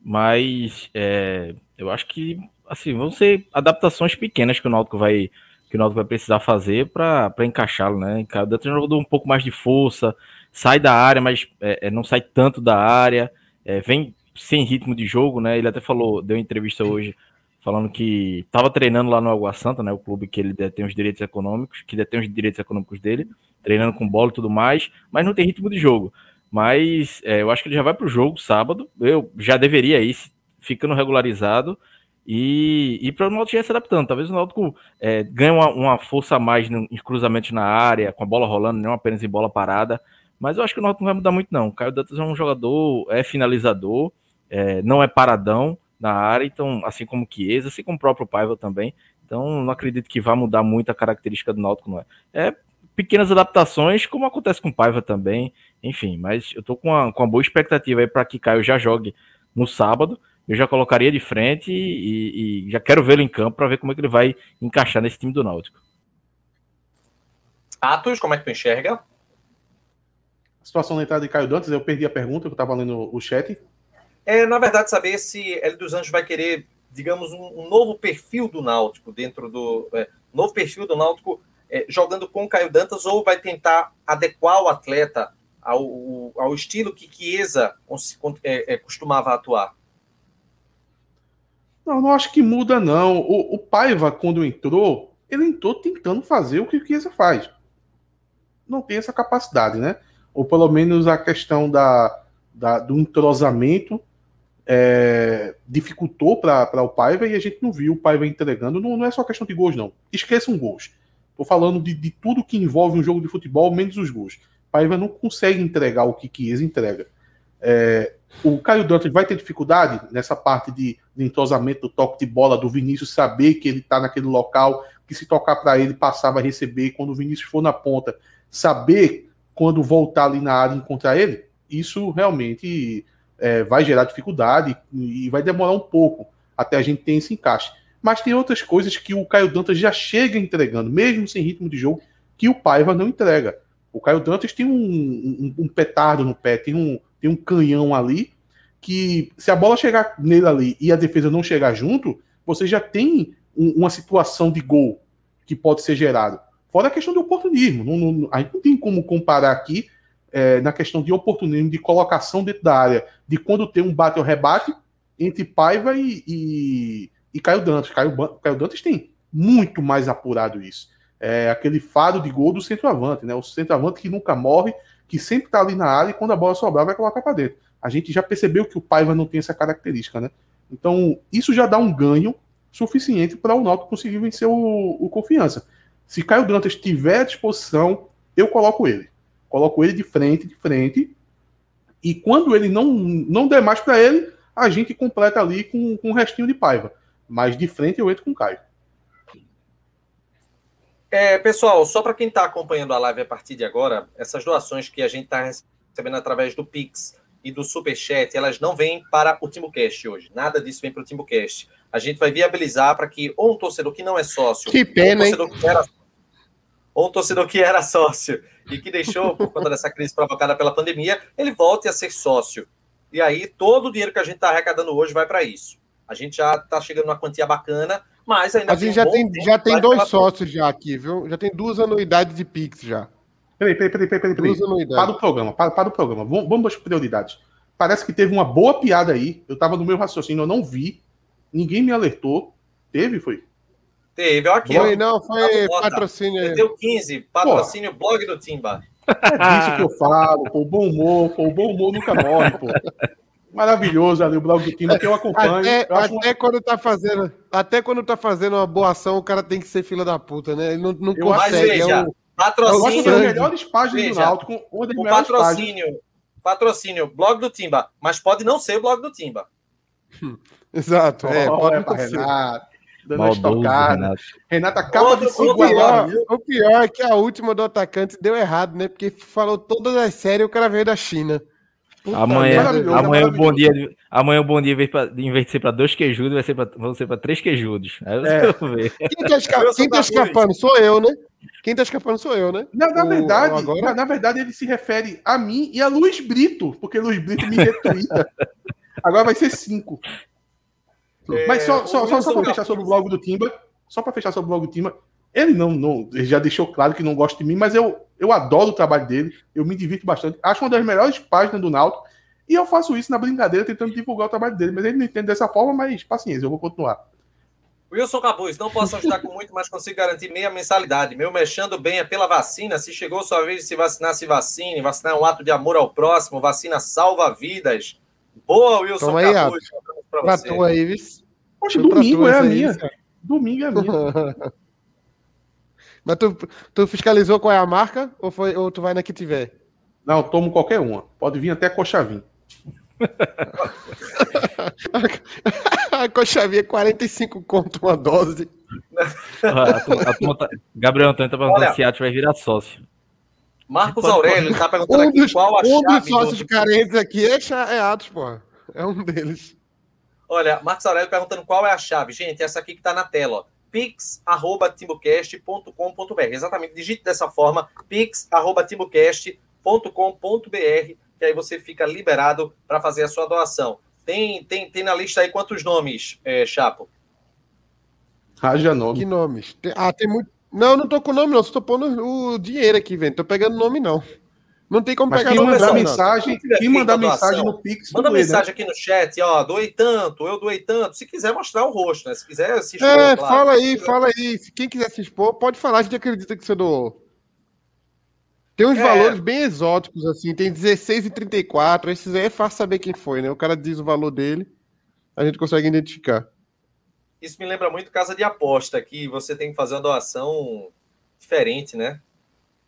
mas é, eu acho que assim vão ser adaptações pequenas que o Náutico vai que o Náutico vai precisar fazer para encaixá-lo, né? Cada treinador um pouco mais de força, sai da área, mas é, é, não sai tanto da área, é, vem sem ritmo de jogo, né? Ele até falou, deu entrevista hoje falando que estava treinando lá no Água Santa, né? O clube que ele detém os direitos econômicos, que detém os direitos econômicos dele treinando com bola e tudo mais, mas não tem ritmo de jogo. Mas é, eu acho que ele já vai para o jogo sábado. Eu já deveria ir, ficando regularizado e, e para o Náutico já se adaptando. Talvez o Náutico é, ganhe uma, uma, força a mais em cruzamentos na área, com a bola rolando, não apenas em bola parada. Mas eu acho que o Náutico não vai mudar muito, não. O Caio Dantas é um jogador, é finalizador, é, não é paradão na área, então, assim como o Chiesa, assim como o próprio Paiva também. Então, não acredito que vá mudar muito a característica do Náutico, não é. É pequenas adaptações, como acontece com o Paiva também, enfim, mas eu tô com uma, com uma boa expectativa aí para que Caio já jogue no sábado. Eu já colocaria de frente e, e já quero vê-lo em campo para ver como é que ele vai encaixar nesse time do Náutico. Atos, como é que tu enxerga? A situação da entrada de Caio Dantas, eu perdi a pergunta, eu estava lendo o chat. É, na verdade, saber se Hélio dos Anjos vai querer, digamos, um, um novo perfil do Náutico dentro do. É, novo perfil do Náutico é, jogando com o Caio Dantas ou vai tentar adequar o atleta ao, ao estilo que Chiesa é, é, costumava atuar? Não, não acho que muda, não. O, o, Paiva, quando entrou, ele entrou tentando fazer o que o Chiesa faz. Não tem essa capacidade, né? Ou pelo menos a questão da, da do entrosamento é, dificultou para o Paiva e a gente não viu o Paiva entregando. Não, não é só questão de gols, não. Esqueçam gols. Estou falando de, de, tudo que envolve um jogo de futebol, menos os gols. Paiva não consegue entregar o que Chiesa entrega. É, o Caio Dantas vai ter dificuldade nessa parte de, de entrosamento do toque de bola, do Vinícius saber que ele está naquele local, que se tocar para ele, passar, vai receber. Quando o Vinícius for na ponta, saber quando voltar ali na área e encontrar ele. Isso realmente é, vai gerar dificuldade e vai demorar um pouco até a gente ter esse encaixe mas tem outras coisas que o Caio Dantas já chega entregando, mesmo sem ritmo de jogo, que o Paiva não entrega. O Caio Dantas tem um, um, um petardo no pé, tem um, tem um canhão ali, que se a bola chegar nele ali e a defesa não chegar junto, você já tem um, uma situação de gol que pode ser gerado. Fora a questão do oportunismo. Não, não, a gente não tem como comparar aqui é, na questão de oportunismo, de colocação dentro da área, de quando tem um bate ou rebate entre Paiva e, e, e Caio Dantas. Caio, Caio Dantas tem muito mais apurado isso. É aquele fado de gol do centroavante, né? O centroavante que nunca morre, que sempre tá ali na área e quando a bola sobrar vai colocar para dentro. A gente já percebeu que o Paiva não tem essa característica, né? Então, isso já dá um ganho suficiente para o Náutico conseguir vencer o, o Confiança. Se Caio Dantas tiver à disposição, eu coloco ele. Coloco ele de frente, de frente. E quando ele não, não der mais para ele, a gente completa ali com, com um restinho de Paiva. Mas de frente eu entro com o Caio. É, pessoal, só para quem está acompanhando a live a partir de agora, essas doações que a gente está recebendo através do Pix e do Superchat, elas não vêm para o Timbucast hoje. Nada disso vem para o Timbucast. A gente vai viabilizar para que ou um torcedor que não é sócio, que pena, ou, um que era, ou um torcedor que era sócio e que deixou, por conta dessa crise provocada pela pandemia, ele volte a ser sócio. E aí todo o dinheiro que a gente está arrecadando hoje vai para isso. A gente já está chegando numa quantia bacana, mas ainda A gente já tem, já tem dois sócios já aqui, viu? Já tem duas anuidades de Pix já. Peraí, peraí, peraí, peraí, peraí. peraí. Para o programa, para, para o programa. Vamos, vamos para prioridades. Parece que teve uma boa piada aí. Eu estava no meu raciocínio, eu não vi. Ninguém me alertou. Teve, foi? Teve, ó, aqui. Foi, ó, não, foi patrocínio. Deu 15, patrocínio pô. blog do Timba. É disso que eu falo, pô, o bom humor, pô, o bom humor nunca morre, pô. Maravilhoso ali o blog do Timba que eu acompanho. Até, eu até uma... quando tá fazendo, até quando tá fazendo uma boa ação, o cara tem que ser filha da puta, né? Ele não, não eu consegue. Veja, é um... Patrocínio. Eu gosto das melhores páginas veja, do Náutico, uma das o patrocínio, páginas. patrocínio, blog do Timba, mas pode não ser o blog do Timba. Exato, é, oh, pode é, não ser. Renato dando Maldoso, Renato. Renato acaba Outro, de se igualar. O pior é que a última do atacante deu errado, né? Porque falou todas as séries e o cara veio da China. Puta amanhã, amanhã o bom dia, amanhã o bom dia, em vez de ser para dois queijudos, vai ser para vão ser para três queijudos. Aí você é. ver. Quem tá, esca quem tá escapando sou eu, né? Quem tá escapando sou eu, né? Na, na o, verdade, agora... na, na, verdade, ele se refere a mim e a Luiz Brito, porque Luiz Brito me retuita. agora vai ser cinco. É, Mas só, só, só, só para fechar sobre o blog do Timba, só para fechar sobre o blog do Timba, ele não, não ele já deixou claro que não gosta de mim, mas eu, eu adoro o trabalho dele, eu me divirto bastante, acho uma das melhores páginas do Náutico, e eu faço isso na brincadeira, tentando divulgar o trabalho dele, mas ele não entende dessa forma, mas paciência, eu vou continuar. Wilson Capuz, não posso ajudar com muito, mas consigo garantir meia mensalidade. Meu mexendo bem é pela vacina. Se chegou sua vez de se vacinar, se vacine. Vacinar é um ato de amor ao próximo. Vacina salva vidas. Boa, Wilson Toma aí, Capuz. Pra tu aí, viu? Poxa, domingo é a minha. Domingo é a minha. Mas tu, tu fiscalizou qual é a marca ou, foi, ou tu vai na que tiver? Não, eu tomo qualquer uma. Pode vir até Cochavim. a Cochavim é 45 conto uma dose. a, a, a, tá, Gabriel Antônio tá perguntando se a vai virar sócio. Marcos Aurélio tá perguntando um aqui dos, qual a um chave. Um dos sócios do... carentes aqui é, é Atos, pô. É um deles. Olha, Marcos Aurélio perguntando qual é a chave. Gente, essa aqui que está na tela, ó. pix.timbocast.com.br. Exatamente, digite dessa forma, pix.timbocast.com.br, que aí você fica liberado para fazer a sua doação. Tem, tem, tem na lista aí quantos nomes, é, Chapo? Haja nome. Que nomes? Ah, tem muito. Não, não tô com nome, não. Só tô pondo o dinheiro aqui, velho. Tô pegando nome, não. Não tem como Mas pegar quem mandar mensagem, quem mandar mensagem no Pix, manda mensagem né? aqui no chat, ó, doei tanto, eu doei tanto. Se quiser mostrar o rosto, né? Se quiser se expor, É, claro, fala aí, fala aí. Se quem quiser se expor, pode falar, a gente acredita que você doou. Tem uns é. valores bem exóticos, assim, tem 16 e 34. Esses aí é fácil saber quem foi, né? O cara diz o valor dele, a gente consegue identificar. Isso me lembra muito casa de aposta, que você tem que fazer uma doação diferente, né?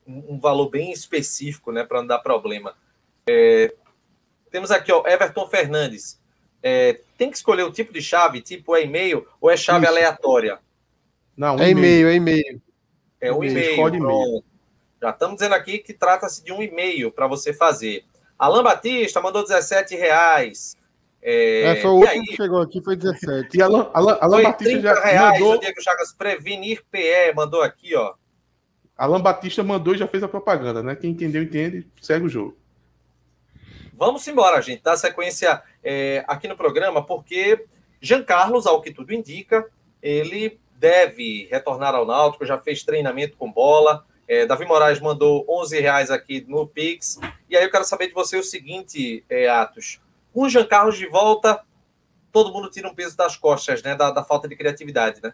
Um valor bem específico, né, para não dar problema. É, temos aqui, ó, Everton Fernandes. É, tem que escolher o tipo de chave, tipo é e-mail ou é chave Isso. aleatória? Não, um é e-mail, é e-mail. É um e-mail. Já estamos dizendo aqui que trata-se de um e-mail para você fazer. Alan Batista mandou 17 reais. É, é foi o último aí, que chegou aqui, foi 17. E Alan, Alan, Alan Batista já reais, mandou... O Diego Chagas Prevenir PE mandou aqui, ó. Alan Batista mandou e já fez a propaganda, né? Quem entendeu, entende, segue o jogo. Vamos embora, gente, dar sequência é, aqui no programa, porque Jean Carlos, ao que tudo indica, ele deve retornar ao Náutico, já fez treinamento com bola. É, Davi Moraes mandou 11 reais aqui no Pix. E aí eu quero saber de você o seguinte, é, Atos. Com o Jean Carlos de volta, todo mundo tira um peso das costas, né? Da, da falta de criatividade, né?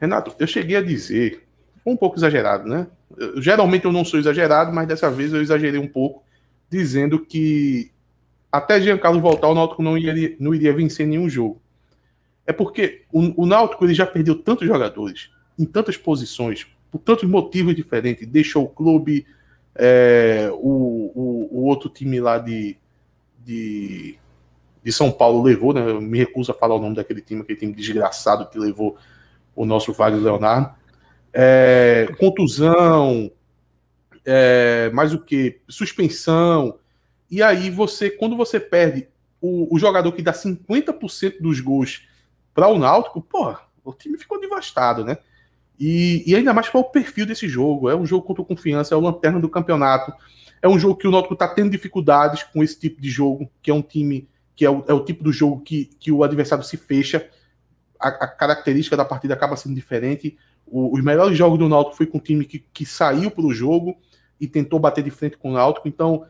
Renato, eu cheguei a dizer um pouco exagerado, né? Eu, geralmente eu não sou exagerado, mas dessa vez eu exagerei um pouco, dizendo que até Giancarlo voltar, o Náutico não iria, não iria vencer nenhum jogo. É porque o, o Náutico ele já perdeu tantos jogadores, em tantas posições, por tantos motivos diferentes. Deixou o clube, é, o, o, o, outro time lá de, de, de São Paulo levou, né? Eu me recuso a falar o nome daquele time, aquele time desgraçado que levou o nosso Wagner Leonardo é, contusão, é, mais o que? Suspensão. E aí você, quando você perde o, o jogador que dá 50% dos gols para o Náutico, pô, o time ficou devastado, né? E, e ainda mais para o perfil desse jogo. É um jogo contra confiança, é o lanterna do campeonato. é um jogo que o Náutico está tendo dificuldades com esse tipo de jogo, que é um time que é o, é o tipo do jogo que, que o adversário se fecha. A, a característica da partida acaba sendo diferente. O, os melhores jogos do Náutico foi com um time que, que saiu para o jogo e tentou bater de frente com o Náutico. Então,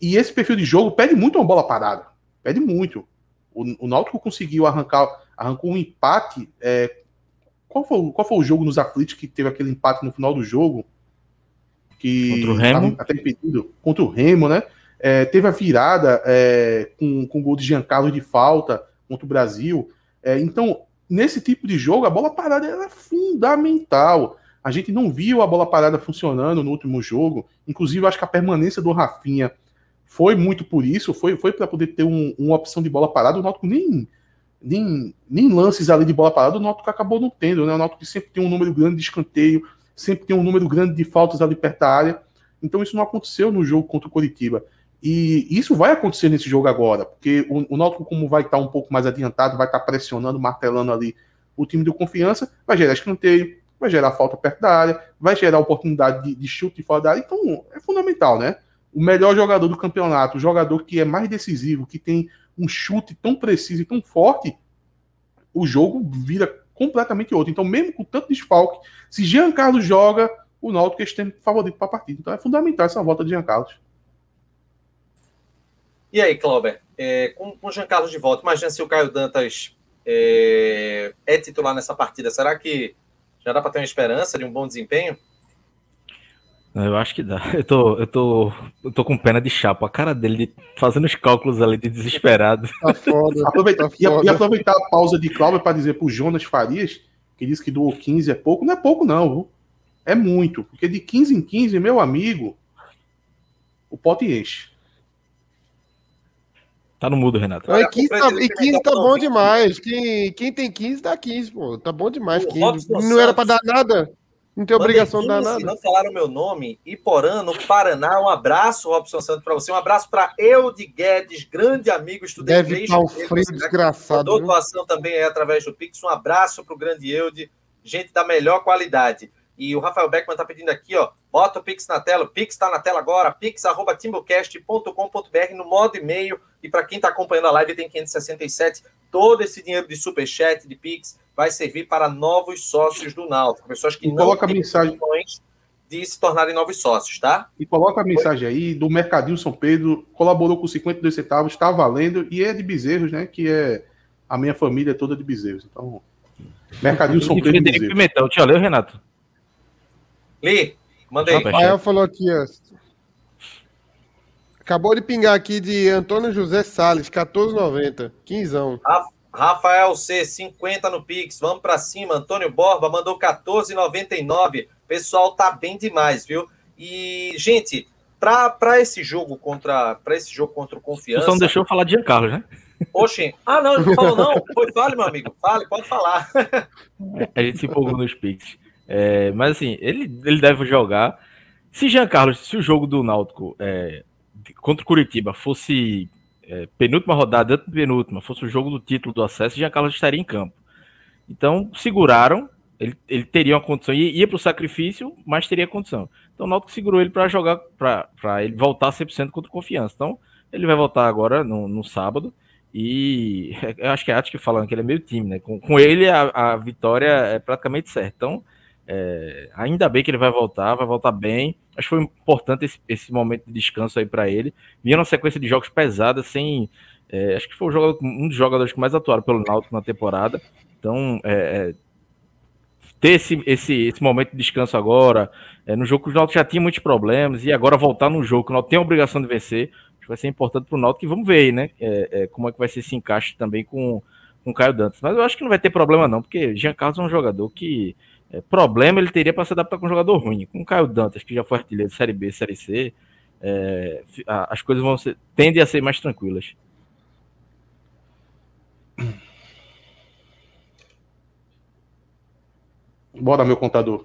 e esse perfil de jogo pede muito uma bola parada. Pede muito. O, o Náutico conseguiu arrancar, arrancou um empate. É, qual, foi, qual foi o jogo nos aflitos que teve aquele empate no final do jogo? Que contra o Remo? Até impedido. Contra o Remo, né? É, teve a virada é, com, com o gol de Giancarlo de falta contra o Brasil. É, então, nesse tipo de jogo, a bola parada é fundamental. A gente não viu a bola parada funcionando no último jogo. Inclusive, acho que a permanência do Rafinha foi muito por isso, foi, foi para poder ter um, uma opção de bola parada. O Náutico nem, nem, nem lances ali de bola parada, o Náutico acabou não tendo, né? O Náutico sempre tem um número grande de escanteio, sempre tem um número grande de faltas ali perto da área. Então isso não aconteceu no jogo contra o Coritiba. E isso vai acontecer nesse jogo agora, porque o, o Náutico, como vai estar um pouco mais adiantado, vai estar pressionando, martelando ali o time de confiança, vai gerar escanteio, vai gerar falta perto da área, vai gerar oportunidade de, de chute fora da área. Então é fundamental, né? o melhor jogador do campeonato, o jogador que é mais decisivo, que tem um chute tão preciso e tão forte, o jogo vira completamente outro. Então, mesmo com tanto desfalque, se Jean Carlos joga, o Náutico é sempre favorito para a partida. Então, é fundamental essa volta de Jean Carlos. E aí, Clauber, é, com, com o Jean Carlos de volta, imagina se o Caio Dantas é, é titular nessa partida. Será que já dá para ter uma esperança de um bom desempenho? Eu acho que dá. Eu tô, eu tô, eu tô com pena de chapa. A cara dele de, fazendo os cálculos ali de desesperado. Tá foda. Aproveita, tá foda. E, aproveitar a pausa de Cláudio para dizer pro Jonas Farias, que disse que doou 15 é pouco. Não é pouco, não. Viu? É muito. Porque de 15 em 15, meu amigo, o pote enche. Tá no mudo, Renato. Não, e 15, tá, e 15 tá bom demais. Quem, quem tem 15 dá 15, pô. Tá bom demais. 15. Não era para dar nada. Não tem obrigação de dar nada. Não falaram meu nome. Iporã, no Paraná. Um abraço, Robson Santos, para você. Um abraço para Eude Guedes, grande amigo, estudante. Deve estar um frio desgraçado. Dou doação também é através do Pix. Um abraço para o grande Eude, gente da melhor qualidade. E o Rafael Beckman está pedindo aqui, ó, bota o Pix na tela, o Pix está na tela agora, pix.timbocast.com.br no modo e-mail. E para quem está acompanhando a live, tem 567. Todo esse dinheiro de superchat, de Pix, vai servir para novos sócios do Náutico, pessoas que e não coloca têm mensagem de se tornarem novos sócios, tá? E coloca a mensagem aí do Mercadinho São Pedro, colaborou com 52 centavos, está valendo, e é de Bezerros, né? Que é a minha família é toda de Bezerros. Então, Mercadinho São Pedro. Frederico Pimentel, te leu, Renato? Mandei. Rafael falou aqui, ó. Acabou de pingar aqui de Antônio José Salles, 14,90. Quinzão. Rafael C, 50 no Pix. Vamos para cima. Antônio Borba mandou 14,99. Pessoal, tá bem demais, viu? E, gente, para esse jogo contra para esse jogo contra o Confiança. Você não deixou eu falar de Giancarlo, né? Oxi. Ah, não, ele não falou não. Foi, fale, meu amigo. Fale, pode falar. A gente se empolgou nos Pix. É, mas assim, ele, ele deve jogar. Se Giancarlo, se o jogo do Náutico é, contra o Curitiba fosse é, penúltima rodada, penúltima, fosse o jogo do título do acesso, Jean Carlos estaria em campo. Então, seguraram, ele, ele teria uma condição, ia, ia para o sacrifício, mas teria condição. Então, o Náutico segurou ele para jogar, para ele voltar 100% contra confiança. Então, ele vai voltar agora no, no sábado. E eu acho que é a que falando que ele é meio time, né? Com, com ele, a, a vitória é praticamente certa. Então, é, ainda bem que ele vai voltar, vai voltar bem. Acho que foi importante esse, esse momento de descanso aí para ele. Vinha uma sequência de jogos pesadas, sem. É, acho que foi jogador, um dos jogadores que mais atuaram pelo Náutico na temporada. Então, é, é, ter esse, esse, esse momento de descanso agora, é, no jogo que o Náutico já tinha muitos problemas, e agora voltar no jogo que o Náutico tem a obrigação de vencer, acho que vai ser importante para o Náutico. E vamos ver aí, né? É, como é que vai ser esse encaixe também com, com o Caio Dantas. Mas eu acho que não vai ter problema, não, porque Jean Carlos é um jogador que é, problema ele teria para se adaptar com um jogador ruim. Com o Caio Dantas, que já foi artilheiro de Série B, Série C, é, as coisas vão ser, tendem a ser mais tranquilas. Bora, meu contador.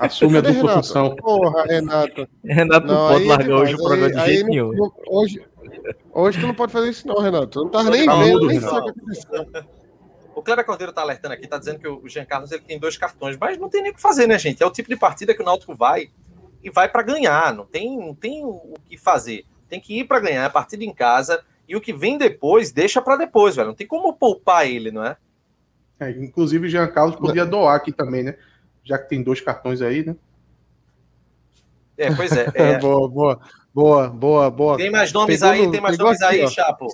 Assume a dupla função. Porra, Renato. Renato não, pode aí, largar hoje o programa de jeito nenhum. Hoje, hoje tu não pode fazer isso, não, Renato. Eu não tava nem vendo, nem sei o que aconteceu. O Cleber Cordeiro tá alertando aqui, tá dizendo que o Jean Carlos ele tem dois cartões, mas não tem nem o que fazer, né, gente? É o tipo de partida que o Náutico vai e vai para ganhar, não tem, não tem o que fazer. Tem que ir para ganhar a partida em casa e o que vem depois, deixa para depois, velho. Não tem como poupar ele, não é? é inclusive, Jean Carlos podia doar aqui também, né? Já que tem dois cartões aí, né? É, pois é. é. boa, boa, boa, boa, boa. Tem mais nomes pegou aí, tem mais nomes aqui, aí, ó. Chapo.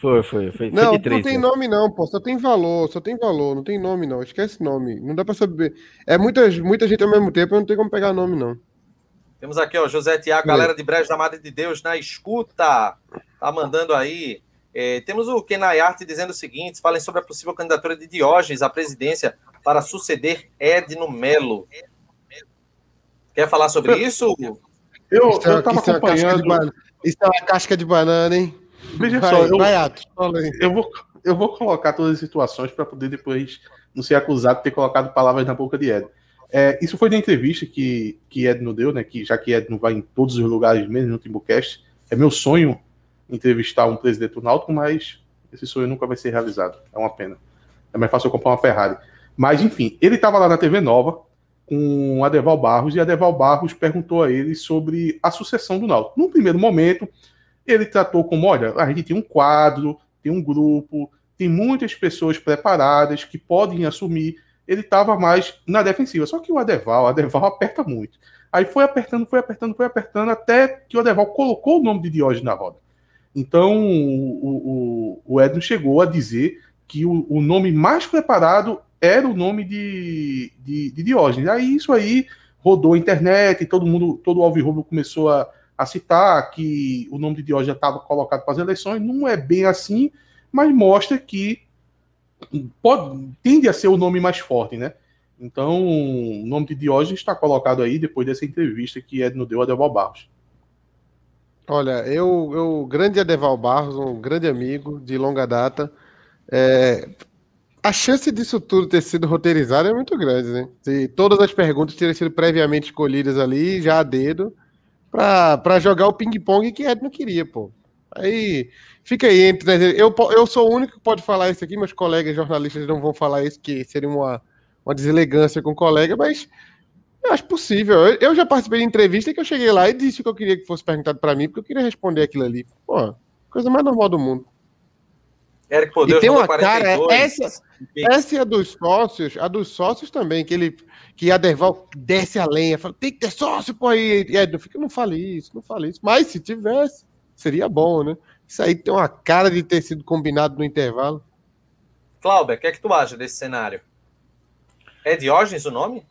Foi, foi, foi. Não, foi não tem né? nome não, pô. Só tem valor, só tem valor, não tem nome não. Esquece nome. Não dá para saber. É muita, muita gente ao mesmo tempo, não tem como pegar nome não. Temos aqui, ó, José Tiago, galera de Brejo da Madre de Deus na escuta. Tá mandando aí. É, temos o Kenayarte dizendo o seguinte: falem sobre a possível candidatura de Diógenes à presidência para suceder Edno Melo. Quer falar sobre isso? Eu, eu tava isso acompanhando. É isso é uma casca de banana, hein? Veja vai, só, eu, vai, eu, vou, eu vou colocar todas as situações para poder depois não ser acusado de ter colocado palavras na boca de Ed. É, isso foi na entrevista que, que Edno deu, né? Que já que Edno vai em todos os lugares, mesmo no Timbucast, é meu sonho entrevistar um presidente do Náutico, mas esse sonho nunca vai ser realizado. É uma pena. É mais fácil eu comprar uma Ferrari. Mas, enfim, ele estava lá na TV Nova com o Adeval Barros e Adeval Barros perguntou a ele sobre a sucessão do Náutico. Num primeiro momento, ele tratou como, olha, a gente tem um quadro, tem um grupo, tem muitas pessoas preparadas que podem assumir. Ele estava mais na defensiva. Só que o Adeval, o Adeval aperta muito. Aí foi apertando, foi apertando, foi apertando, até que o Adeval colocou o nome de Diógenes na roda. Então, o, o, o Edno chegou a dizer que o, o, nome mais preparado era o nome de, de, de Diógenes. Aí isso aí rodou a internet, todo mundo, todo o Alvirrubro começou a, a citar que o nome de Diógenes já estava colocado para as eleições. Não é bem assim, mas mostra que pode, tende a ser o nome mais forte, né? Então, o nome de Diógenes está colocado aí depois dessa entrevista que Edno deu a Deval Barros. Olha, eu, eu grande Adeval Barros, um grande amigo de longa data. É, a chance disso tudo ter sido roteirizado é muito grande, né? Se todas as perguntas terem sido previamente escolhidas ali, já a dedo, para jogar o ping-pong que Ed não queria, pô. Aí fica aí entre. Eu, eu sou o único que pode falar isso aqui, meus colegas jornalistas não vão falar isso, que seria uma, uma deselegância com o colega, mas eu acho possível. Eu, eu já participei de entrevista que eu cheguei lá e disse o que eu queria que fosse perguntado para mim, porque eu queria responder aquilo ali. Pô, coisa mais normal do mundo. Eric Poder e tem uma 42. cara, essa, essa é a dos sócios, a dos sócios também, que ele que a Derval desce a lenha, fala, tem que ter sócio, pô, aí. E Ed, fica, não fale isso, não fale isso. Mas se tivesse, seria bom, né? Isso aí tem uma cara de ter sido combinado no intervalo. Cláudio, o que é que tu acha desse cenário? É Diógenes o nome?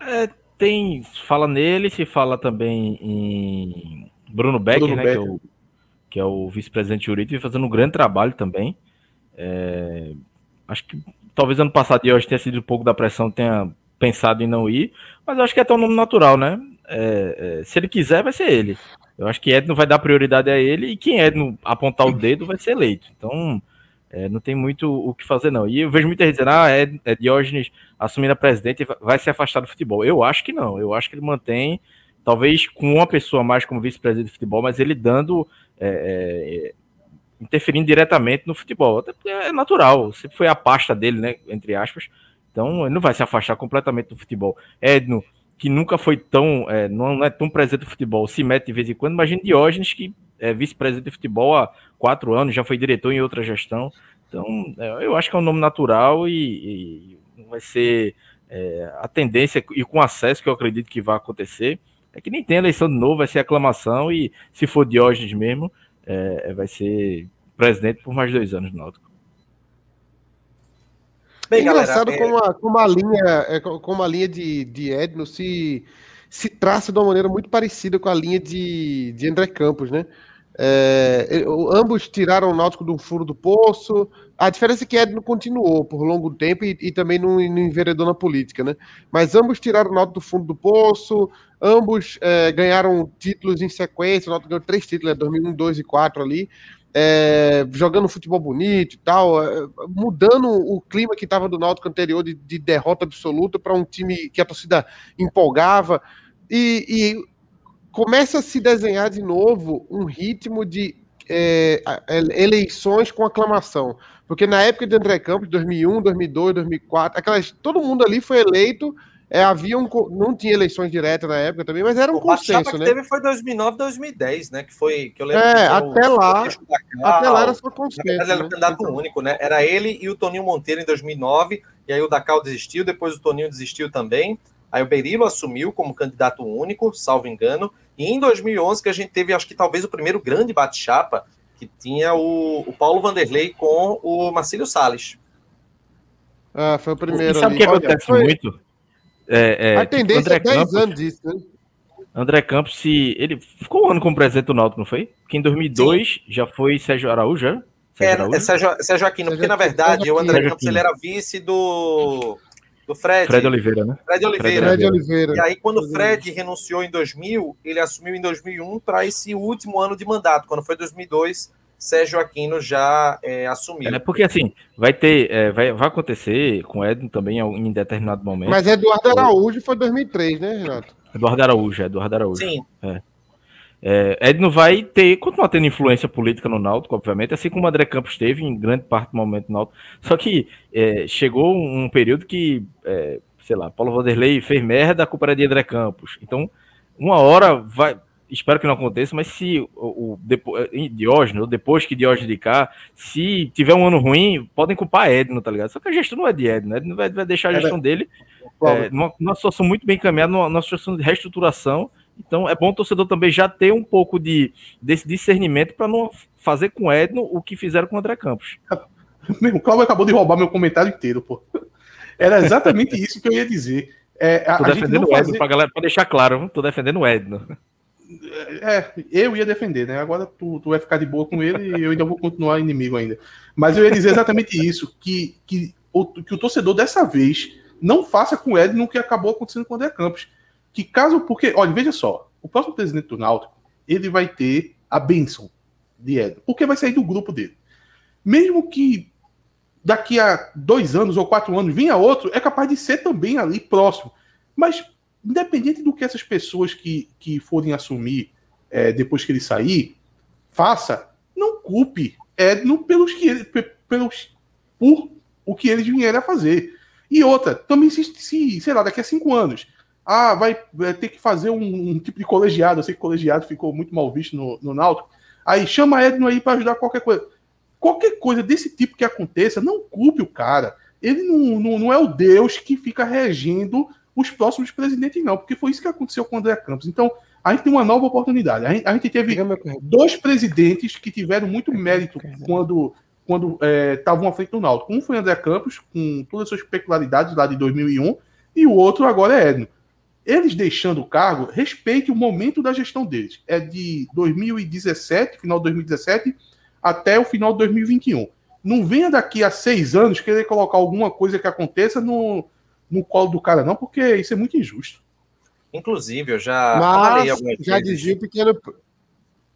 É, tem, fala nele, se fala também em Bruno Becker, Bruno né, Becker. que é o, que é o vice-presidente jurídico, fazendo um grande trabalho também. É, acho que talvez ano passado Diógenes tenha sido um pouco da pressão, tenha pensado em não ir, mas eu acho que é até um nome natural, né? É, é, se ele quiser, vai ser ele. Eu acho que Edno vai dar prioridade a ele e quem Edno apontar o dedo vai ser eleito. Então, é, não tem muito o que fazer, não. E eu vejo muita gente dizendo, ah, é, é Diógenes assumindo a presidente vai se afastar do futebol. Eu acho que não. Eu acho que ele mantém, talvez com uma pessoa mais como vice-presidente de futebol, mas ele dando. É, é, interferindo diretamente no futebol. É natural. Sempre foi a pasta dele, né? Entre aspas. Então, ele não vai se afastar completamente do futebol. Edno, que nunca foi tão, é, não é tão presente no futebol, se mete de vez em quando. Imagina Diógenes, que é vice-presidente de futebol há quatro anos, já foi diretor em outra gestão. Então, é, eu acho que é um nome natural e, e vai ser é, a tendência, e com acesso que eu acredito que vai acontecer, é que nem tem eleição de novo, vai ser aclamação, e se for Diógenes mesmo, é, vai ser presidente por mais dois anos no Náutico. Bem, é engraçado galera, como, a, como a linha, é, como a linha de, de Edno se, se traça de uma maneira muito parecida com a linha de, de André Campos, né? É, ambos tiraram o Náutico do furo do poço. A diferença é que Edno continuou por longo tempo e, e também não, não enveredou na política, né? Mas ambos tiraram o Náutico do fundo do poço, ambos é, ganharam títulos em sequência. O Náutico ganhou três títulos, 2001, né? 2 e 4 ali é, jogando futebol bonito e tal, é, mudando o clima que estava do Náutico anterior de, de derrota absoluta para um time que a torcida empolgava. E, e, começa a se desenhar de novo um ritmo de é, eleições com aclamação, porque na época de André Campos, 2001, 2002, 2004, aquelas, todo mundo ali foi eleito É, havia um, não tinha eleições diretas na época também, mas era um o consenso, que né? teve foi 2009, 2010, né? Que foi que eu lembro. É, até lá, até lá era só consenso. Ele era né? candidato único, né? Era ele e o Toninho Monteiro em 2009, e aí o Dacal desistiu, depois o Toninho desistiu também. Aí o Berilo assumiu como candidato único, salvo engano, e em 2011 que a gente teve, acho que talvez o primeiro grande bate-chapa, que tinha o, o Paulo Vanderlei com o Marcílio Salles. Ah, foi o primeiro. E sabe o que acontece foi... muito? É, é, a tendência André é 10 Campos, anos disso, né? André Campos, se ele ficou um ano como presidente do Náutico, não foi? Que em 2002 Sim. já foi Sérgio Araújo, já? Sérgio é, Araújo? É Sérgio, Sérgio Aquino, Sérgio porque na verdade o André Campos ele era vice do, do Fred. Fred Oliveira, né? Fred Oliveira. Fred Oliveira. E aí quando o Fred renunciou em 2000, ele assumiu em 2001 para esse último ano de mandato. Quando foi 2002, Sérgio Aquino já é, assumiu. É, porque assim, vai ter, é, vai, vai acontecer com Edno também em determinado momento. Mas Eduardo Araújo foi 2003, né, Renato? Eduardo Araújo, Eduardo Araújo. Sim. É. É, Edno vai ter, continuar tendo influência política no Náutico, obviamente, assim como o André Campos teve em grande parte do momento no Náutico. Só que é, chegou um período que, é, sei lá, Paulo Vanderlei fez merda, a culpa era de André Campos. Então, uma hora vai, espero que não aconteça, mas se o, o depois, Diógenes, ou depois que Diógenes indicar, se tiver um ano ruim, podem culpar Edno, tá ligado? Só que a gestão não é de Edno, Edno vai, vai deixar a é gestão é, dele é, numa, numa, situação muito bem caminhada, numa, numa situação de reestruturação. Então é bom o torcedor também já ter um pouco de, desse discernimento para não fazer com Edno o que fizeram com o André Campos. O Cláudio acabou de roubar meu comentário inteiro, pô. Era exatamente isso que eu ia dizer. É, a, tô defendendo o Edno, fazer... para deixar claro, tô defendendo o Edno. É, eu ia defender, né? Agora tu, tu vai ficar de boa com ele e eu ainda vou continuar inimigo ainda. Mas eu ia dizer exatamente isso: que, que, o, que o torcedor dessa vez não faça com o Ed no que acabou acontecendo com o André Campos. Que caso, porque, olha, veja só, o próximo presidente do Náutico, ele vai ter a benção de Ed, porque vai sair do grupo dele. Mesmo que daqui a dois anos ou quatro anos venha outro, é capaz de ser também ali próximo. Mas independente do que essas pessoas que, que forem assumir é, depois que ele sair, faça, não culpe Edno pelos que ele, pelos, por o que eles vieram a fazer. E outra, também se, se sei lá, daqui a cinco anos, ah, vai, vai ter que fazer um, um, tipo de colegiado, eu sei que colegiado ficou muito mal visto no, no Náutico, aí chama Edno aí para ajudar qualquer coisa. Qualquer coisa desse tipo que aconteça, não culpe o cara. Ele não, não, não é o Deus que fica regendo os próximos presidentes, não, porque foi isso que aconteceu com o André Campos. Então, a gente tem uma nova oportunidade. A gente, a gente teve dois presidentes que tiveram muito mérito quando quando estavam é, à frente do Náutico. Um foi André Campos, com todas as suas peculiaridades lá de 2001, e o outro agora é Edno. Eles deixando o cargo, respeite o momento da gestão deles. É de 2017, final de 2017, até o final de 2021. Não venha daqui a seis anos querer colocar alguma coisa que aconteça no, no colo do cara, não, porque isso é muito injusto. Inclusive, eu já Mas, já dizia o pequeno.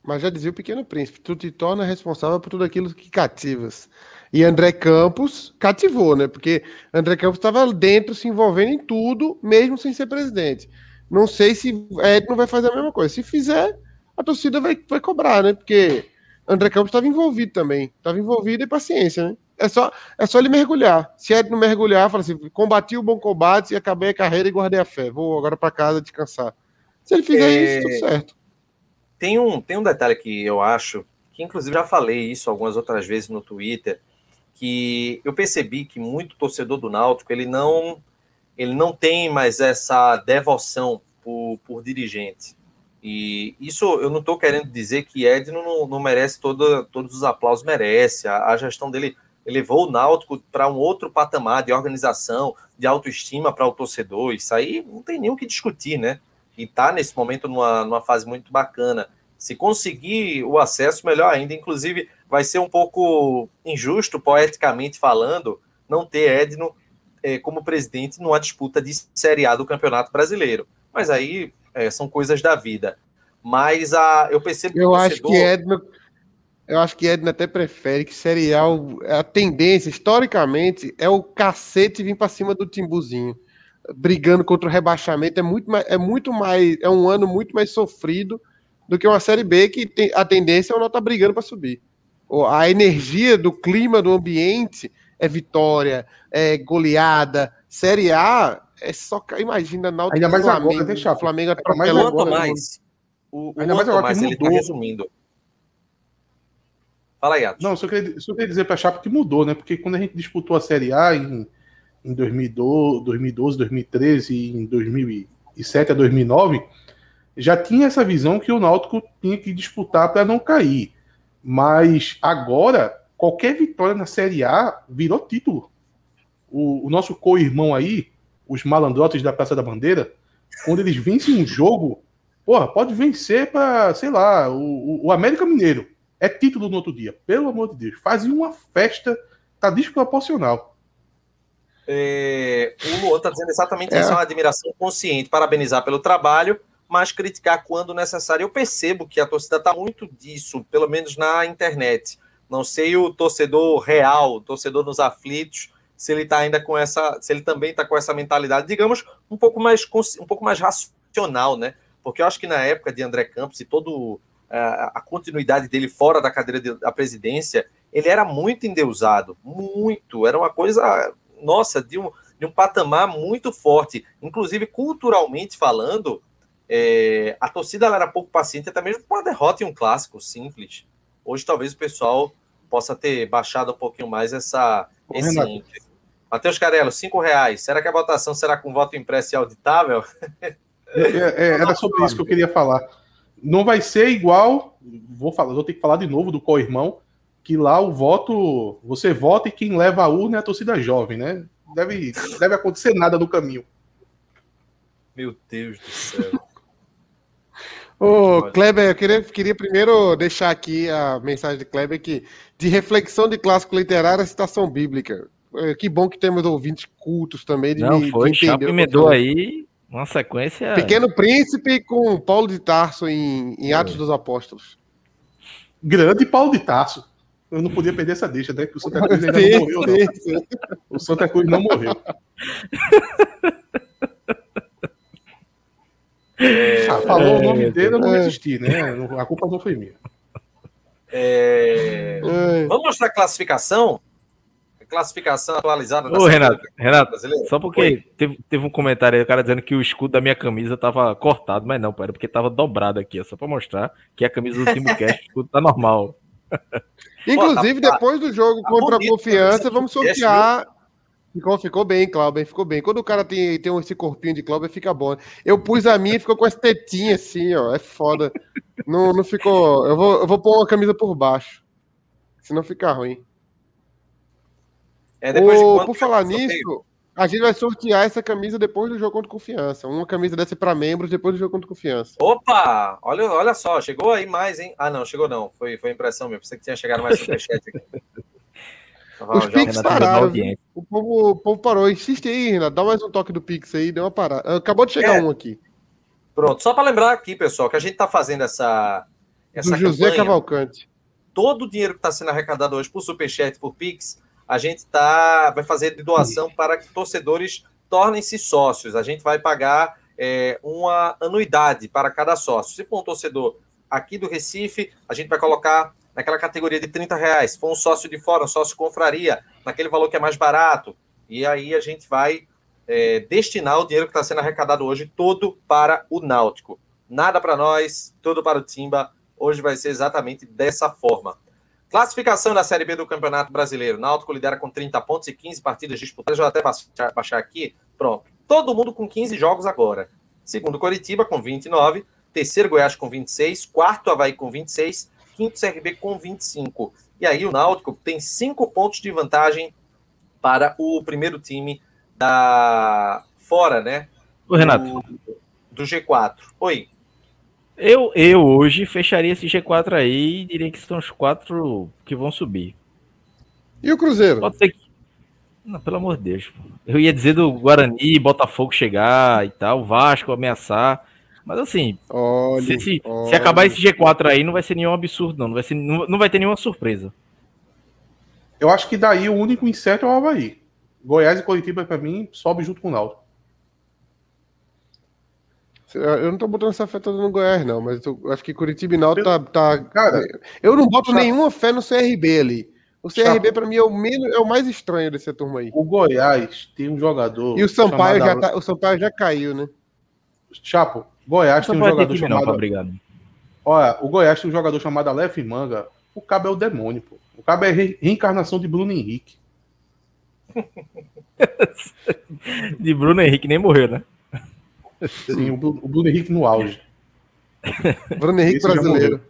Mas já dizia o pequeno príncipe, tu te torna responsável por tudo aquilo que cativas. E André Campos cativou, né? Porque André Campos estava dentro, se envolvendo em tudo, mesmo sem ser presidente. Não sei se Ed não vai fazer a mesma coisa. Se fizer, a torcida vai, vai cobrar, né? Porque André Campos estava envolvido também. Estava envolvido e paciência, né? É só, é só ele mergulhar. Se Ed não mergulhar, fala assim: combati o bom combate e acabei a carreira e guardei a fé. Vou agora para casa descansar. Se ele fizer é... isso, tudo certo. Tem um, tem um detalhe que eu acho, que inclusive já falei isso algumas outras vezes no Twitter, que eu percebi que muito torcedor do Náutico ele não ele não tem mais essa devoção por, por dirigente. E isso eu não estou querendo dizer que Edno não, não merece todo, todos os aplausos, merece. A, a gestão dele levou o Náutico para um outro patamar de organização, de autoestima para o torcedor. Isso aí não tem nem o que discutir, né? E está nesse momento numa, numa fase muito bacana. Se conseguir o acesso, melhor ainda. Inclusive, vai ser um pouco injusto, poeticamente falando, não ter Edno é, como presidente numa disputa de Série A do Campeonato Brasileiro. Mas aí é, são coisas da vida. Mas a, eu percebo eu acho que Edno eu acho que Edna até prefere que serial. A tendência, historicamente, é o cacete vir para cima do Timbuzinho. Brigando contra o rebaixamento. É muito, mais, é muito mais. É um ano muito mais sofrido do que uma Série B que tem, a tendência é o não estar tá brigando para subir. A energia do clima do ambiente é vitória, é goleada. Série A é só. Imagina, Náutico Ainda mais Flamengo, agora, deixa Flamengo atropelando. Quanto mais. O, o Ainda mais agora mais, que ele tá resumindo. Fala aí, Atos. Não, só queria, só queria dizer para a Chape que mudou, né? Porque quando a gente disputou a Série A em, em 2012, 2012, 2013 e em 2007 a 2009, já tinha essa visão que o Náutico tinha que disputar para não cair. Mas agora, qualquer vitória na Série A virou título. O, o nosso co-irmão aí, os malandrotes da Praça da Bandeira, quando eles vencem um jogo, porra, pode vencer para, sei lá, o, o América Mineiro. É título no outro dia, pelo amor de Deus. Fazem uma festa, tá desproporcional. É, o Luan está dizendo exatamente é. isso, é uma admiração consciente, parabenizar pelo trabalho, mas criticar quando necessário. Eu percebo que a torcida está muito disso, pelo menos na internet. Não sei o torcedor real, o torcedor nos aflitos, se ele está ainda com essa, se ele também está com essa mentalidade, digamos, um pouco mais um pouco mais racional, né? Porque eu acho que na época de André Campos e todo a continuidade dele fora da cadeira da presidência, ele era muito endeusado, muito, era uma coisa, nossa, de um, de um patamar muito forte, inclusive culturalmente falando, é, a torcida era pouco paciente, até mesmo com a derrota em um clássico simples. Hoje talvez o pessoal possa ter baixado um pouquinho mais essa, esse índice. Matheus Carello, cinco reais. Será que a votação será com voto impresso e auditável? É, é, era sobre isso que eu queria falar. Não vai ser igual. Vou falar, vou ter que falar de novo do co-irmão, que lá o voto, você vota e quem leva a urna é a torcida jovem, né? Deve, deve acontecer nada no caminho. Meu Deus do céu. Ô, Kleber, eu queria, queria primeiro deixar aqui a mensagem de Kleber que de reflexão de clássico literário a citação bíblica. É, que bom que temos ouvintes cultos também de Não, me, foi, de entender. aí uma sequência. Pequeno Príncipe com Paulo de Tarso em, em Atos dos Apóstolos. Grande Paulo de Tarso. Eu não podia perder essa deixa, né? Que o Santa Cruz ainda não morreu, não. O Santa Cruz não morreu. É, ah, falou é, o nome dele, eu não é, existi, né? A culpa não foi minha. É, vamos mostrar a classificação? Classificação atualizada da Ô, Renato, Renato brasileira? só porque teve, teve, um comentário aí, o cara dizendo que o escudo da minha camisa tava cortado, mas não, era porque tava dobrado aqui, só para mostrar que a camisa do Timo Cast, o escudo tá normal. Inclusive, Pô, tá, depois do jogo tá contra bonito, a confiança, vamos sortear Ficou, ficou bem, Cláudio, ficou bem. Quando o cara tem, tem esse corpinho de Cláudio, fica bom. Eu pus a minha e ficou com essa tetinha assim, ó. É foda. Não, não ficou. Eu vou, eu vou pôr uma camisa por baixo. Senão fica ruim. É, depois o, por falar nisso, a gente vai sortear essa camisa depois do jogo contra confiança. Uma camisa dessa para membros depois do jogo contra confiança. Opa! Olha, olha só, chegou aí mais, hein? Ah, não, chegou não. Foi, foi impressão mesmo. Pensei que tinha chegado mais superchat aqui. Os Pix pararam. O povo, o povo parou. Insiste aí, Renato. Dá mais um toque do Pix aí. Deu uma parada. Acabou de chegar é. um aqui. Pronto. Só para lembrar aqui, pessoal, que a gente está fazendo essa. essa do José campanha. Cavalcante. Todo o dinheiro que está sendo arrecadado hoje por Superchat, por Pix, a gente tá, vai fazer de doação para que torcedores tornem-se sócios. A gente vai pagar é, uma anuidade para cada sócio. Se for um torcedor aqui do Recife, a gente vai colocar naquela categoria de 30 reais. Se for um sócio de fora, um sócio confraria, naquele valor que é mais barato. E aí a gente vai é, destinar o dinheiro que está sendo arrecadado hoje todo para o Náutico. Nada para nós, tudo para o Timba. Hoje vai ser exatamente dessa forma. Classificação da Série B do Campeonato Brasileiro. Náutico lidera com 30 pontos e 15 partidas disputadas. Deixa eu até baixar, baixar aqui. Pronto. Todo mundo com 15 jogos agora. Segundo Coritiba com 29. Terceiro Goiás com 26. Quarto Havaí com 26 quinto CRB com 25. E aí o Náutico tem cinco pontos de vantagem para o primeiro time da fora, né? O Renato. Do, do G4. Oi. Eu, eu hoje fecharia esse G4 aí e diria que são os quatro que vão subir. E o Cruzeiro? Pode ser que. Não, pelo amor de Deus. Eu ia dizer do Guarani, Botafogo chegar e tal, Vasco ameaçar. Mas assim, olha, se, se, se, acabar esse G4 aí, não vai ser nenhum absurdo, não. Não vai, ser, não, não vai ter nenhuma surpresa. Eu acho que daí o único incerto é o Havaí. Goiás e Curitiba, para mim, sobe junto com o Náutico. Eu não tô botando essa fé toda no Goiás, não, mas eu acho que Curitiba e Náutico tá, tá. Cara, eu não boto nenhuma fé no CRB ali. O CRB, para mim, é o, menos, é o mais estranho dessa turma aí. O Goiás tem um jogador. E o Sampaio, já, tá, o Sampaio já caiu, né? Chapo, Goiás tem um jogador chamado. obrigado. Olha, o Goiás tem um jogador chamado Aleph Manga. O cabo é o demônio, pô. O cabo é re reencarnação de Bruno Henrique. de Bruno Henrique nem morreu, né? Sim, o Bruno Henrique no auge. Bruno Henrique Esse brasileiro.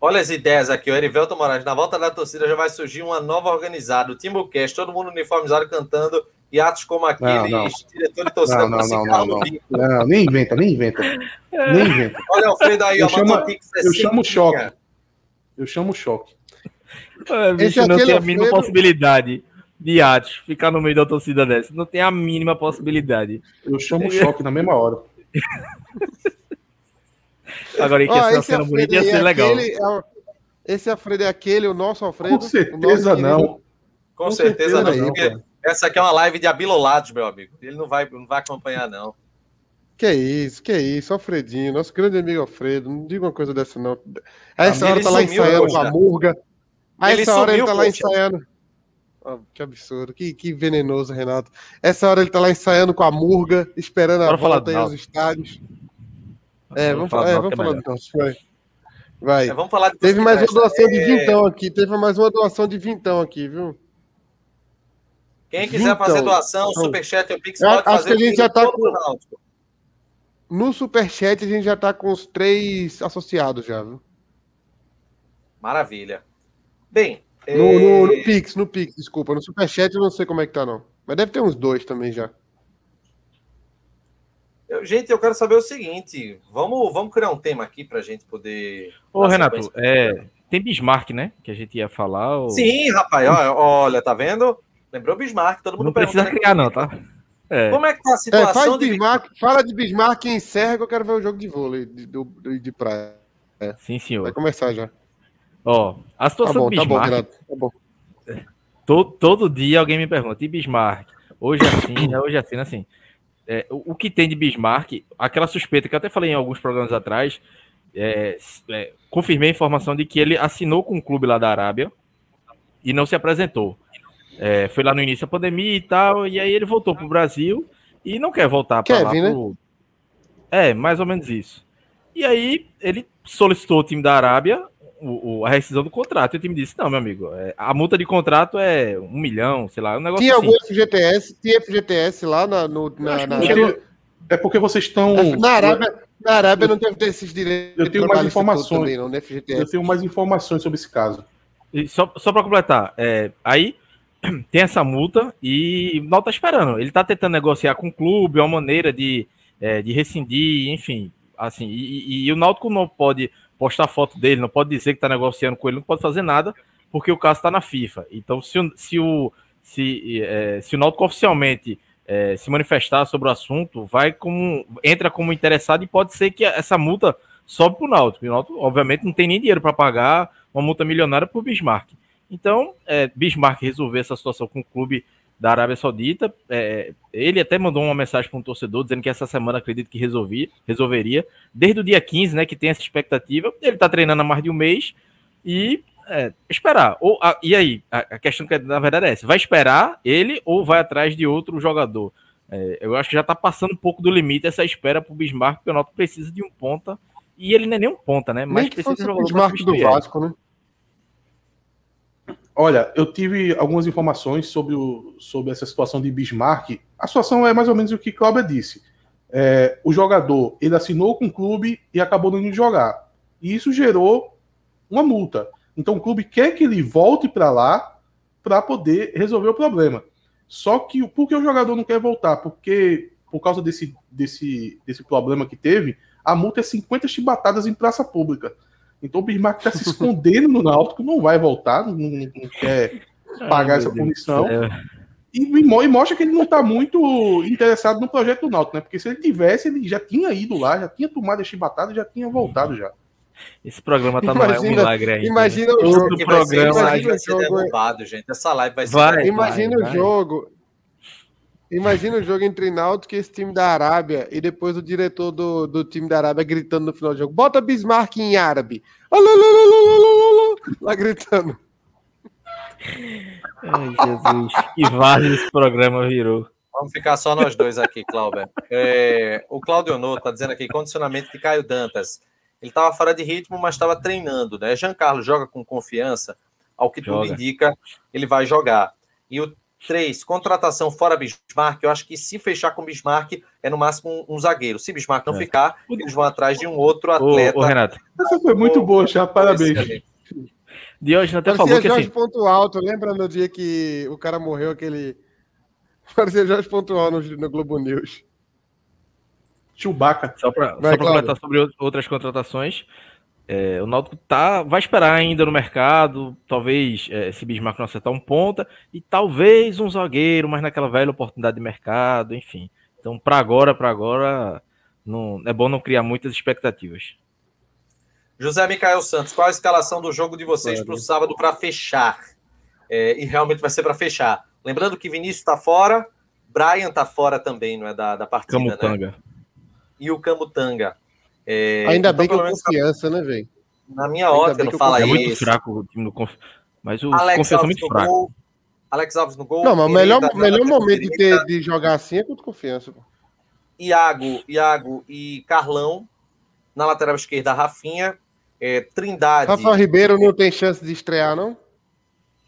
Olha as ideias aqui, o Erivelto Moraes. Na volta da torcida já vai surgir uma nova organizada, o Timbucast, todo mundo uniformizado cantando e atos como aquele, não, não. diretor de torcida não, não, não, não, não. não, nem inventa, nem inventa. Nem inventa. Olha o Alfredo aí, eu, chamo, eu chamo choque. Eu chamo choque. É, bicho, não tem a mínima Alfredo... possibilidade de Atos ficar no meio da torcida dessa. Não tem a mínima possibilidade. Eu chamo choque na mesma hora. Agora, que oh, cena bonita ia ser é legal. Aquele, é esse Alfredo é aquele, o nosso Alfredo? Com certeza não. Com, Com certeza, certeza, não. Aí, essa aqui é uma live de abilolados, meu amigo. Ele não vai, não vai acompanhar, não. Que isso, que isso, Alfredinho, nosso grande amigo Alfredo, não diga uma coisa dessa, não. A essa hora tá lá ensaiando com a murga. A essa hora ele tá lá ensaiando. Oh, que absurdo, que, que venenoso, Renato. Essa hora ele tá lá ensaiando com a murga, esperando a volta aí aos estádios. É, vamos, falar, é, vamos falar então. Vai. Vai. É, vamos falar Teve mais uma doação de é. vintão aqui. Teve mais uma doação de vintão aqui, viu? Quem quiser fazer então, doação, então, Superchat e o Pix pode acho fazer. Que a gente já tá com... No Superchat a gente já tá com os três associados já, viu? Maravilha. Bem. No, é... no, no, Pix, no Pix, desculpa. No Superchat eu não sei como é que tá, não. Mas deve ter uns dois também já. Eu, gente, eu quero saber o seguinte: vamos, vamos criar um tema aqui para a gente poder. Ô, Renato, é, tem Bismarck, né? Que a gente ia falar. Ou... Sim, rapaz, olha, olha, tá vendo? Lembrou Bismarck, todo mundo Não precisa criar, não, tá? É. Como é que tá a situação? É, faz de... Bismarck, fala de Bismarck e encerra que eu quero ver o jogo de vôlei de, de, de praia. É. Sim, senhor. Vai começar já. Ó, a situação tá bom, do Bismarck. Tá bom, tá bom. Todo, todo dia alguém me pergunta, e Bismarck? Hoje é assim, né? Hoje é assim, né? assim. É, o, o, que tem de Bismarck, aquela suspeita que eu até falei em alguns programas atrás, é, é, confirmei a informação de que ele assinou com um clube lá da Arábia e não se apresentou. É, foi lá no início da pandemia e tal, e aí ele voltou para o Brasil e não quer voltar para lá. Pro... Né? É, mais ou menos isso. E aí ele solicitou o time da Arábia o, o, a rescisão do contrato. E o time disse: não, meu amigo, é, a multa de contrato é um milhão, sei lá, um negócio tinha assim. algum FGTS, tinha FGTS lá na. No, na, na... É porque vocês estão. Na Arábia, na Arábia não deve ter esses direitos. Eu tenho mais informações. Também, não, eu tenho mais informações sobre esse caso. E só só para completar, é, aí tem essa multa e o Náutico tá esperando. Ele tá tentando negociar com o clube, uma maneira de, é, de rescindir, enfim. Assim, e, e, e o Náutico não pode postar foto dele, não pode dizer que está negociando com ele, não pode fazer nada, porque o caso está na FIFA. Então, se o, se o, se, é, se o oficialmente é, se manifestar sobre o assunto, vai como entra como interessado e pode ser que essa multa sobe para o Náutico. O Náutico, obviamente, não tem nem dinheiro para pagar uma multa milionária por Bismarck. Então, é, Bismarck resolver essa situação com o clube da Arábia Saudita. É, ele até mandou uma mensagem para um torcedor dizendo que essa semana acredito que resolvia, resolveria. Desde o dia 15, né, que tem essa expectativa. Ele está treinando há mais de um mês e é, esperar. Ou, a, e aí, a, a, questão que na verdade é essa: vai esperar ele ou vai atrás de outro jogador? É, eu acho que já está passando um pouco do limite essa espera para o Bismarck, porque o Noto precisa de um ponta. E ele não é nem um ponta, né? Mas precisa de um jogador. Bismarck do Vasco, né? Olha, eu tive algumas informações sobre, o, sobre essa situação de Bismarck. A situação é mais ou menos o que Cláudia disse. É, o jogador ele assinou com o clube e acabou não indo jogar. E isso gerou uma multa. Então o clube quer que ele volte para lá para poder resolver o problema. Só que por que o jogador não quer voltar? Porque por causa desse, desse, desse problema que teve, a multa é 50 chibatadas em praça pública. Então o Bismarck está se escondendo no Náutico, não vai voltar, não, não quer pagar Ai, essa punição. E, e, mostra que ele não está muito interessado no projeto do Náutico, né? Porque se ele tivesse, ele já tinha ido lá, já tinha tomado a chibatada, já tinha voltado já. Esse programa tá imagina, no um milagre aí. Imagina né? o jogo. que programa vai ser, vai ser derrubado, gente. Essa live vai ser vai, Imagina vai, o vai. jogo. Imagina o jogo entre Náutico e esse time da Arábia e depois o diretor do, do time da Arábia gritando no final do jogo: bota Bismarck em árabe. Lá gritando. Ai, Jesus. Que vários esse programa virou. Vamos ficar só nós dois aqui, Cláudio. É, o Claudio Noto está dizendo aqui, condicionamento de Caio Dantas. Ele estava fora de ritmo, mas estava treinando, né? Jean Carlos joga com confiança, ao que joga. tudo indica, ele vai jogar. E o 3, contratação fora Bismarck, eu acho que se fechar com Bismarck é no máximo um, um zagueiro. Se Bismarck não é. ficar, eles vão atrás de um outro atleta. Ô, ô Renato. Essa foi muito boa, já, parabéns. Hoje até falou que Jorge assim... Ponto Alto, lembra no dia que o cara morreu, aquele... Parecia Jorge Ponto Alto no, no Globo News. Chewbacca. Só para comentar sobre outras contratações, é, o Náutico tá, vai esperar ainda no mercado, talvez é, se Bismarck não acertar um ponta, e talvez um zagueiro, mas naquela velha oportunidade de mercado, enfim. Então, para agora, para agora, não, é bom não criar muitas expectativas. José Micael Santos, qual a escalação do jogo de vocês para o sábado para fechar? É, e realmente vai ser para fechar. Lembrando que Vinícius está fora, Brian está fora também, não é da, da partida, Camutanga. né? E o Camutanga. É, Ainda então, bem que eu confiança, né, velho? Na minha ótica, não fala isso. É muito fraco o time do Conf... Mas o Alex Confiança é muito fraco. Gol, Alex Alves no gol. Não, mas o melhor, melhor momento de, ter, de jogar assim é contra Confiança. Pô. Iago, Iago e Carlão. Na lateral esquerda, Rafinha. É, Trindade. Rafael Ribeiro não tem chance de estrear, não?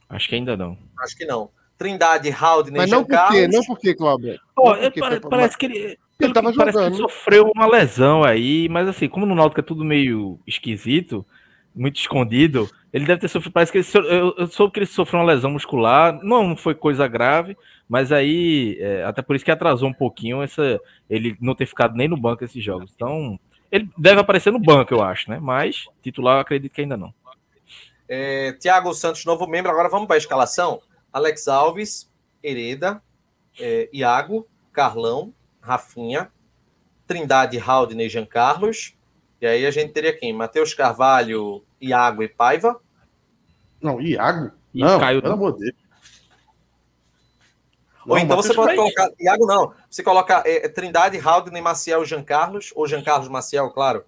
Acho que ainda não. Acho que não. Trindade, Haldner, Mas não por quê? Não por quê, Cláudio? Parece, parece que ele ele tava parece jogando. que sofreu uma lesão aí, mas assim, como no Náutico é tudo meio esquisito, muito escondido, ele deve ter sofrido. Parece que ele, eu, eu soube que ele sofreu uma lesão muscular, não, não foi coisa grave, mas aí, é, até por isso que atrasou um pouquinho essa, ele não ter ficado nem no banco esses jogos. Então, ele deve aparecer no banco, eu acho, né? Mas titular, eu acredito que ainda não. É, Tiago Santos, novo membro. Agora vamos para a escalação. Alex Alves, Hereda, é, Iago, Carlão, Rafinha, Trindade, Haldner e Jean Carlos. E aí a gente teria quem? Matheus Carvalho, Iago e Paiva. Não, Iago? E não, Caio pelo amor de Deus. Ou então você pode colocar. Iago não. Você coloca é, é Trindade, Haldner, Maciel e Jean Carlos. Ou Jean Carlos Maciel, claro.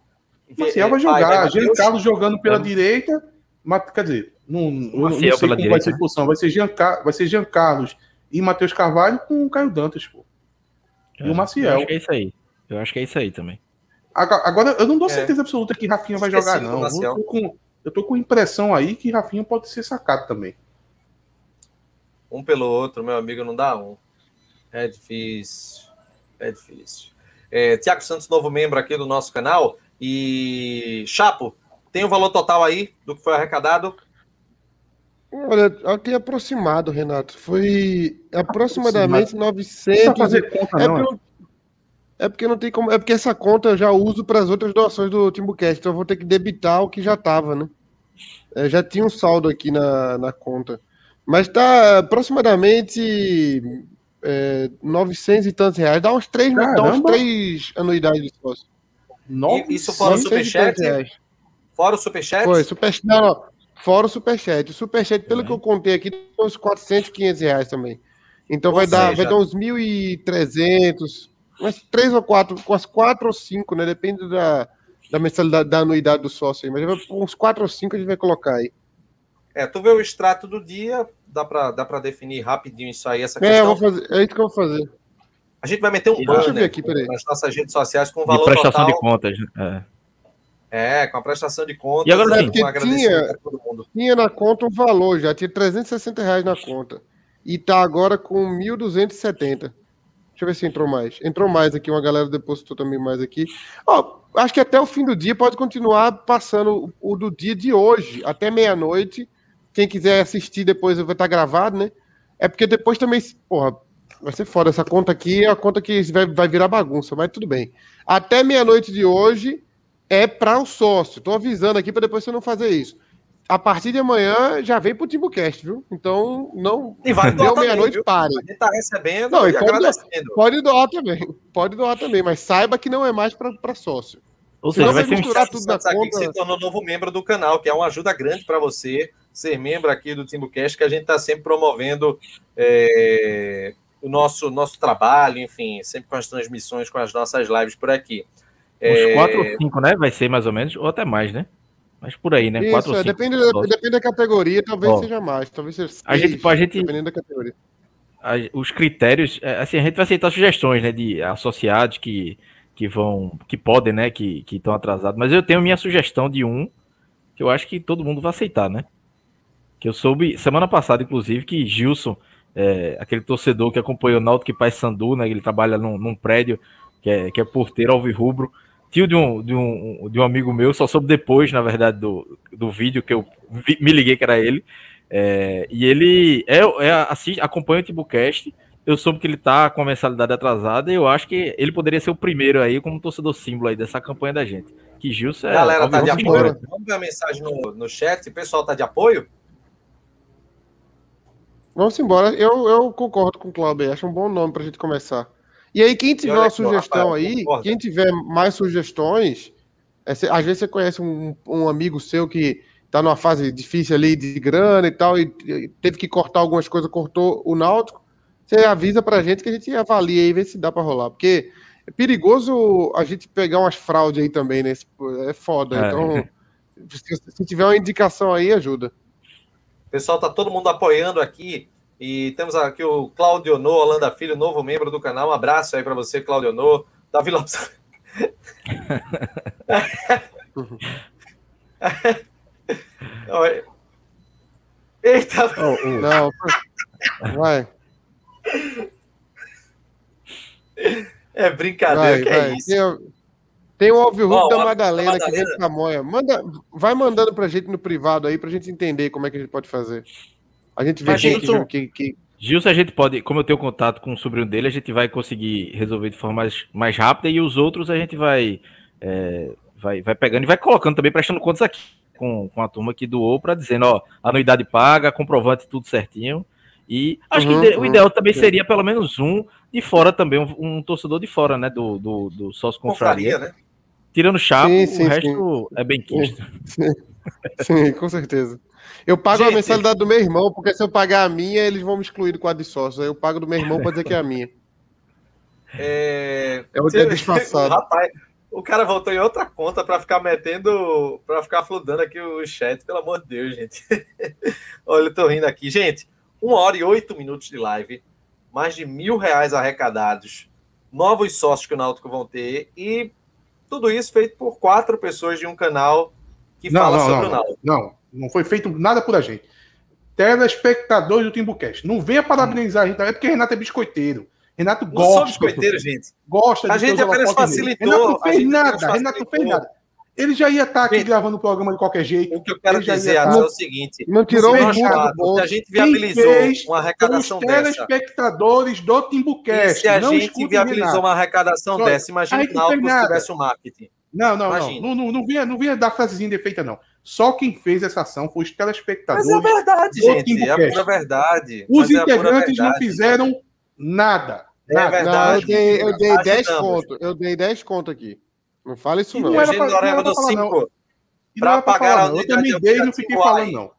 Maciel vai jogar. Jean Carlos jogando pela é. direita. Mas, quer dizer, não, não sei como direita. vai ser a posição. Vai ser Jean, vai ser Jean Carlos e Matheus Carvalho com o Caio Dantas, pô. É, e o Maciel. Eu acho que é isso aí. Eu acho que é isso aí também. Agora, eu não dou é. certeza absoluta que Rafinha vai jogar, não. Eu tô, com, eu tô com impressão aí que Rafinha pode ser sacado também. Um pelo outro, meu amigo, não dá um. É difícil. É difícil. É, Tiago Santos, novo membro aqui do nosso canal. E Chapo, tem o valor total aí do que foi arrecadado? Olha, eu tenho aproximado, Renato. Foi aproximadamente aproximado. 900. Não fazer conta, é, não, porque é porque não tem como. É porque essa conta eu já uso para as outras doações do Timbucast, então eu vou ter que debitar o que já estava, né? É, já tinha um saldo aqui na, na conta. Mas tá aproximadamente é, 900 e tantos reais. Dá uns 3, dá uns 3 anuidades de sócio. Isso fora o superchat? Fora o superchat? Foi, superchat. Não, não. Fora o superchat. O superchat, pelo é. que eu contei aqui, uns 400, 500 reais também. Então vai dar, vai dar uns 1.300, umas 3 ou 4, umas 4 ou 5, né? Depende da, da mensalidade, da anuidade do sócio aí. Mas uns 4 ou 5 a gente vai colocar aí. É, tu vê o extrato do dia, dá para dá pra definir rapidinho isso aí, essa questão. É, vou fazer, é isso que eu vou fazer. A gente vai meter um banner aqui, nas nossas redes sociais com o valor de prestação total. de contas. É. É, com a prestação de conta. E agora sim, tinha, tinha na conta um valor, já tinha 360 reais na conta. E tá agora com 1.270. Deixa eu ver se entrou mais. Entrou mais aqui, uma galera depositou também mais aqui. Ó, acho que até o fim do dia pode continuar passando o, o do dia de hoje, até meia-noite. Quem quiser assistir depois vai estar gravado, né? É porque depois também, porra, vai ser foda. Essa conta aqui é a conta que vai, vai virar bagunça, mas tudo bem. Até meia-noite de hoje é para o sócio. Estou avisando aqui para depois você não fazer isso. A partir de amanhã já vem para o TimbuCast, viu? Então não e vai deu meia-noite, pare. A gente tá recebendo não, e pode agradecendo. Doar, pode doar também. Pode doar também, mas saiba que não é mais para sócio. Ou seja, vai ser misturar tudo na conta. Que se tornou novo membro do canal, que é uma ajuda grande para você ser membro aqui do TimbuCast, que a gente está sempre promovendo é, o nosso, nosso trabalho, enfim, sempre com as transmissões, com as nossas lives por aqui. Uns 4 é... ou 5, né? Vai ser mais ou menos, ou até mais, né? Mas por aí, né? Isso, Quatro é, depende, depende da categoria, talvez Ó, seja mais. Talvez seja seis, a gente, a gente, dependendo da categoria. A, os critérios, é, assim, a gente vai aceitar sugestões, né? De associados que, que vão, que podem, né? Que estão atrasados. Mas eu tenho minha sugestão de um que eu acho que todo mundo vai aceitar, né? Que eu soube semana passada, inclusive, que Gilson, é, aquele torcedor que acompanhou o Náutico e Sandu, né? Ele trabalha num, num prédio que é, que é porteiro alvirrubro, tio de um, de, um, de um amigo meu, só soube depois, na verdade, do, do vídeo que eu vi, me liguei que era ele. É, e ele é, é assiste, acompanha o Timbucast. Eu soube que ele tá com a mensalidade atrasada e eu acho que ele poderia ser o primeiro aí como torcedor símbolo aí dessa campanha da gente. Que Gilson é. Galera, tá de apoio. Vamos ver a mensagem no, no chat. O pessoal tá de apoio? Vamos embora. Eu, eu concordo com o Cláudio. Acho um bom nome pra gente começar. E aí, quem tiver uma sugestão aí, quem tiver mais sugestões, é, às vezes você conhece um, um amigo seu que está numa fase difícil ali de grana e tal, e, e teve que cortar algumas coisas, cortou o Náutico, você avisa pra gente que a gente avalia e vê se dá para rolar. Porque é perigoso a gente pegar umas fraudes aí também, né? É foda. É. Então, se, se tiver uma indicação aí, ajuda. Pessoal, tá todo mundo apoiando aqui. E temos aqui o Claudio No, Holanda Filho, novo membro do canal. Um abraço aí para você, Claudio No. Davi Lopes. Eita! Oh, oh. Não, vai. É brincadeira, vai, que é vai. é isso. Tem, tem o Alvio oh, da Madalena, Madalena que vem da Moia. Manda, vai mandando pra gente no privado aí pra gente entender como é que a gente pode fazer. A gente vê Gilson, que, que... Gilson, a gente pode, como eu tenho contato com o sobrinho dele, a gente vai conseguir resolver de forma mais, mais rápida e os outros a gente vai, é, vai, vai pegando e vai colocando também, prestando contas aqui com, com a turma que doou para dizendo, ó, anuidade paga, comprovante tudo certinho. E acho uhum, que o uhum. ideal também seria pelo menos um de fora também, um, um torcedor de fora, né, do, do, do sócio confraria. né? Tirando chapo, sim, sim, o resto sim. é bem quisto. Sim, com certeza. Eu pago Gente, a mensalidade do meu irmão, porque se eu pagar a minha, eles vão me excluir do quadro de sócio. Eu pago do meu irmão para dizer que é a minha. É, é o dia disfarçado. Rapaz, o cara voltou em outra conta para ficar metendo, para ficar fludando aqui o chat, pelo amor de Deus, gente. Olha, eu tô rindo aqui. Gente, uma hora e oito minutos de live, mais de mil reais arrecadados, novos sócios que o Náutico vão ter e tudo isso feito por quatro pessoas de um canal que não, fala não, sobre não, o Náutico. Não, não foi feito nada por a gente. Telespectadores do Timbucast. Não venha parabenizar a gente, é porque Renato é biscoiteiro. Renato gosta. Não sou biscoiteiro, gente. Gosta A gente apenas facilitou. Renato fez nada. Renato não fez nada. Ele já ia estar aqui gente, gravando o programa de qualquer jeito. O que eu quero dizer é o seguinte: não tirou Se a gente viabilizou uma arrecadação os telespectadores do Timbucast. se a gente viabilizou uma arrecadação dessa, imagina o Náutico se tivesse um marketing. Não, não, não. Não, não, não, vinha, não vinha dar frasezinha defeita, não. Só quem fez essa ação foi os telespectadores. Mas é verdade, gente. É a pura verdade. Os Mas integrantes é não fizeram nada. É nada. verdade. Não, eu dei, eu dei 10 conto. Eu dei 10 conto aqui. Não fala isso, não. não era pra, não era pra falar, não. Pra pagar a Eu também dei e não fiquei falando, não.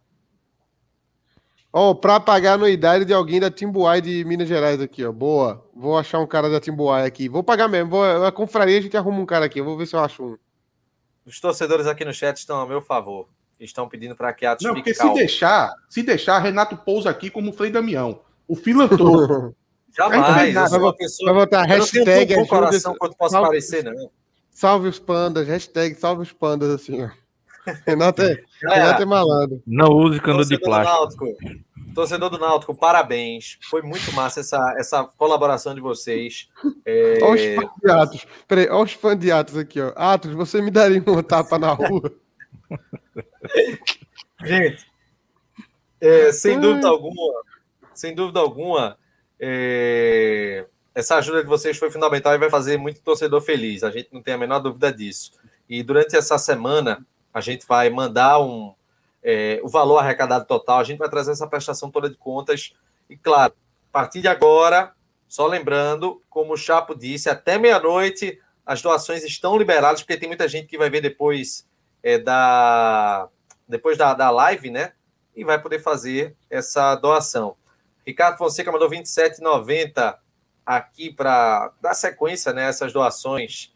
Ó, oh, pra pagar a anuidade de alguém da Timbuai de Minas Gerais aqui, ó. Boa. Vou achar um cara da Timbuai aqui. Vou pagar mesmo. Vou, a confraria a gente arruma um cara aqui. vou ver se eu acho um. Os torcedores aqui no chat estão a meu favor. Estão pedindo para que Atos Não, porque calmo. se deixar, se deixar, Renato pousa aqui como Frei Damião. O filantropo. Jamais. Vai, vai, vai botar hashtag. Eu não tenho coração quanto posso salve, parecer, não. Salve os pandas. Hashtag salve os pandas, assim, ó. Renato é, Renato é malandro. Não use cano de plástico. Torcedor do Náutico, parabéns. Foi muito massa essa, essa colaboração de vocês. É... Olha os fãs de Atos. Peraí, olha os fãs de Atos aqui, ó. Atos, você me daria uma tapa na rua? Gente, é, sem dúvida alguma, sem dúvida alguma, é, essa ajuda de vocês foi fundamental e vai fazer muito torcedor feliz. A gente não tem a menor dúvida disso. E durante essa semana, a gente vai mandar um, é, o valor arrecadado total, a gente vai trazer essa prestação toda de contas. E, claro, a partir de agora, só lembrando, como o Chapo disse, até meia-noite as doações estão liberadas, porque tem muita gente que vai ver depois é, da, depois da, da live, né? E vai poder fazer essa doação. Ricardo Fonseca mandou 27,90 aqui para dar sequência nessas né, doações.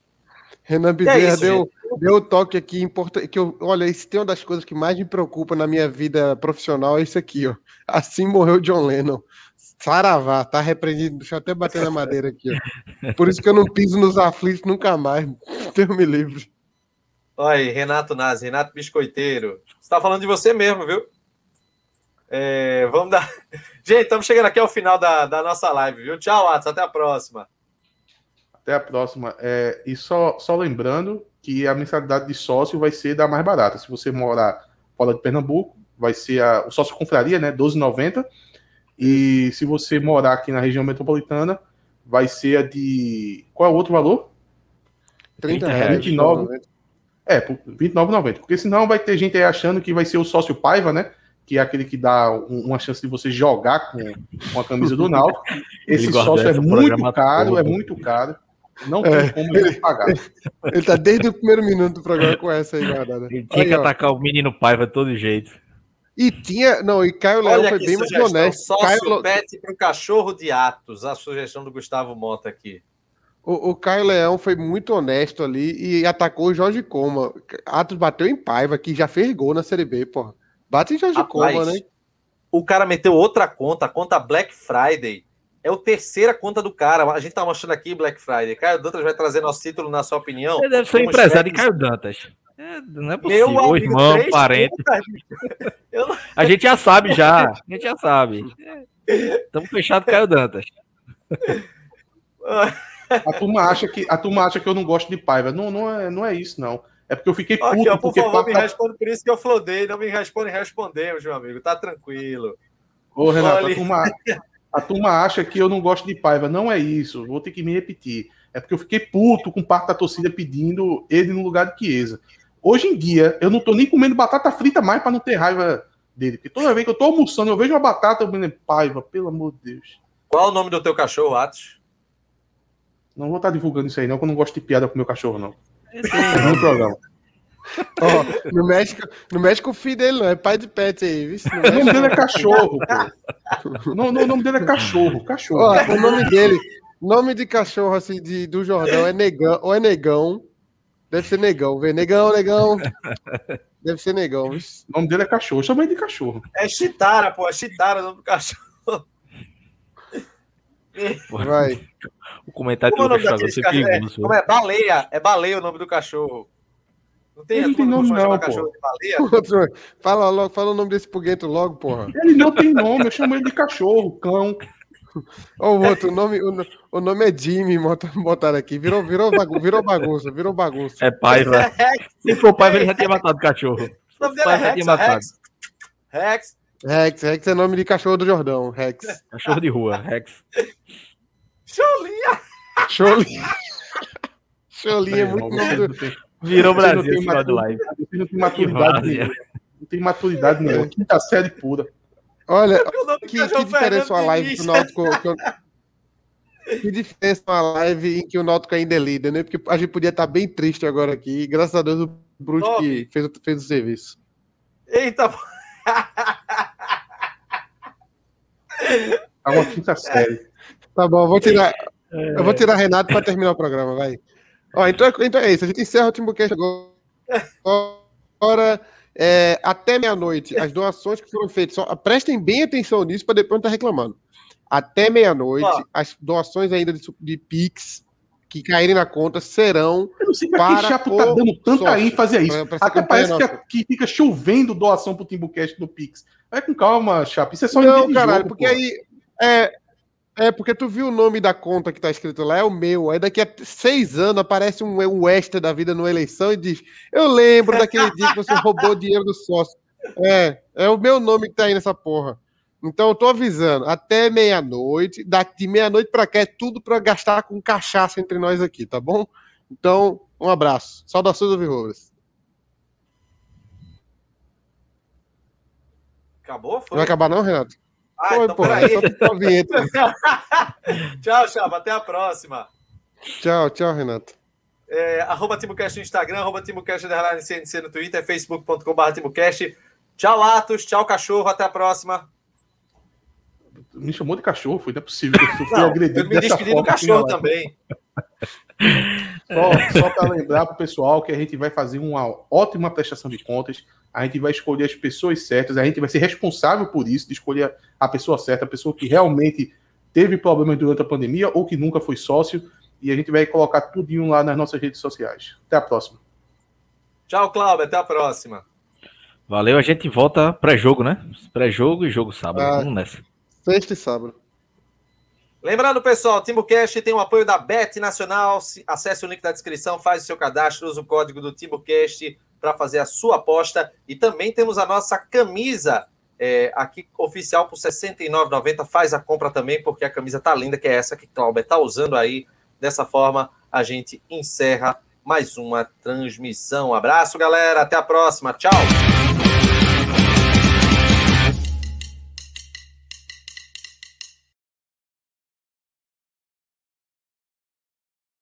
Renan é Bezerra é deu deu o toque aqui importante. Que eu, olha, se tem uma das coisas que mais me preocupa na minha vida profissional é isso aqui, ó. Assim morreu John Lennon. Saravá, tá repreendido. Deixa eu até bater na madeira aqui, ó. Por isso que eu não piso nos aflitos nunca mais. Deus me livre. Olha aí, Renato Nazi, Renato Biscoiteiro. Você tá falando de você mesmo, viu? É, vamos dar. Gente, estamos chegando aqui ao final da, da nossa live, viu? Tchau, Atos. Até a próxima. Até a próxima. É, e só, só lembrando que a mensalidade de sócio vai ser da mais barata. Se você morar fora de Pernambuco, vai ser a, o sócio confraria, né? 12,90. E se você morar aqui na região metropolitana, vai ser a de. Qual é o outro valor? 30 reais. 29. É, por 29,90. Porque senão vai ter gente aí achando que vai ser o sócio Paiva, né? Que é aquele que dá um, uma chance de você jogar com, com a camisa do Náutico. Esse sócio é muito caro, todo. é muito caro. Não tem é, como ele pagar. Ele tá desde o primeiro minuto do programa com essa aí guardada. Ele tinha aí, que ó. atacar o menino Paiva de todo jeito. E tinha. Não, e Caio Leão foi bem mais honesto. Sócio Caio... pet para o cachorro de Atos. A sugestão do Gustavo Mota aqui. O, o, Caio Leão foi muito honesto ali e atacou o Jorge Coma. Atos bateu em Paiva, que já fez gol na Série B, porra. Bate em Jorge Rapaz, Coma, né? O cara meteu outra conta, a conta Black Friday. É a terceira conta do cara. A gente tá mostrando aqui Black Friday. Caio Dantas vai trazer nosso título, na sua opinião. Ele deve ser empresário de Caio Dantas. É, não é possível. Meu amigo, irmão, parente. Não... A gente já sabe já. A gente já sabe. Estamos fechados Caio Dantas. A turma, acha que, a turma acha que eu não gosto de Paiva. Não, não, é, não é isso, não. É porque eu fiquei puto. Aqui, ó, por porque favor, me responde por isso que eu flodei. Não me responde, respondemos, meu amigo. Tá tranquilo. Ô, Renato, a turma, a turma acha que eu não gosto de Paiva. Não é isso. Vou ter que me repetir. É porque eu fiquei puto com parte da torcida pedindo ele no lugar de Chiesa. Hoje em dia, eu não tô nem comendo batata frita mais para não ter raiva dele. Porque toda vez que eu tô almoçando, eu vejo uma batata, eu me lembro, Paiva, pelo amor de Deus. Qual é o nome do teu cachorro, Atos? Não vou estar divulgando isso aí, não, que eu não gosto de piada com meu cachorro, não. É programa. Oh, no, México, no México, o filho dele não é pai de pet aí, viu? O nome dele é cachorro, pô. No, no, o nome dele é cachorro, cachorro. Oh, o nome dele, nome de cachorro assim de, do Jordão é negão, ou é negão. Deve ser negão, vê. Negão, negão. Deve ser negão. Viu? O nome dele é cachorro, chama ele de cachorro. É Chitara, pô, é Chitara o nome do cachorro. Vai. O comentário como do Lucas Thiago, você é, como é baleia, é baleia o nome do cachorro. Não tem, ele tem nome não, cachorro de baleia. fala logo, fala o nome desse puguento logo, porra. Ele não tem nome, eu chamo ele de cachorro, cão. O outro, o nome, o, o nome é Jimmy, botaram aqui. Virou, virou, bagunça, virou bagunça, virou bagunça. É paiva. Se for paiva, ele já tinha matado o cachorro. O nome dele é Rex, Rex. Rex. Rex, Rex é nome de cachorro do Jordão, Rex. Cachorro de rua, Rex. Cholinha! Cholinha! Cholinha é muito nome do... Virou Brasil esse lado live. Não tem maturidade Não tem maturidade nenhuma. Quinta série pura. Olha, que, que diferença uma live do Náutico... Que diferença uma live em que o Náutico ainda é líder, né? Porque a gente podia estar bem triste agora aqui. Graças a Deus o Bruce que fez, fez o serviço. Eita! É uma quinta série. Tá bom, vou tirar. É... Eu vou tirar Renato para terminar o programa, vai. Ó, então, então é isso. A gente encerra o Timbucast agora. É, até meia-noite, as doações que foram feitas. Só, prestem bem atenção nisso para depois não estar tá reclamando. Até meia-noite, as doações ainda de, de Pix que caírem na conta serão. Eu não sei para que Chapo tá dando tanta sócio, ênfase a isso. Pra, pra Até parece que, que, fica chovendo doação pro Timbucast no Pix. Vai com calma, Chapo. Isso é só Não, caralho, jogo, porque pô. aí. É, é, porque tu viu o nome da conta que tá escrito lá, é o meu. Aí daqui a seis anos aparece um, um extra da vida numa eleição e diz: Eu lembro daquele dia que você roubou dinheiro do sócio. É, é o meu nome que tá aí nessa porra. Então eu tô avisando, até meia-noite, de meia-noite para cá é tudo para gastar com cachaça entre nós aqui, tá bom? Então, um abraço. Saudações, Alvirrubras. Acabou? Foi? Não vai acabar não, Renato? Ah, Foi, então, pô. tchau, Chava. Até a próxima. Tchau, tchau, Renato. É, arroba TimoCast no Instagram, arroba TimoCast CNC no Twitter, facebook.com.br TimoCast. Tchau, Atos. Tchau, cachorro. Até a próxima. Me chamou de cachorro, foi não é possível. Eu fui não, agredido eu me despedi do cachorro também. Só, só para lembrar para o pessoal que a gente vai fazer uma ótima prestação de contas, a gente vai escolher as pessoas certas, a gente vai ser responsável por isso, de escolher a pessoa certa, a pessoa que realmente teve problemas durante a pandemia ou que nunca foi sócio, e a gente vai colocar tudinho lá nas nossas redes sociais. Até a próxima. Tchau, Cláudio, até a próxima. Valeu, a gente volta pré-jogo, né? Pré-jogo e jogo sábado. Ah, Vamos nessa. Sexta e sábado. Lembrando, pessoal, TimbuCast tem o apoio da Bet Nacional. Acesse o link da descrição, faz o seu cadastro, usa o código do TimbuCast para fazer a sua aposta. E também temos a nossa camisa é, aqui oficial por R$ 69,90. Faz a compra também, porque a camisa tá linda, que é essa que o Cláudio está usando aí. Dessa forma, a gente encerra mais uma transmissão. abraço, galera. Até a próxima. Tchau.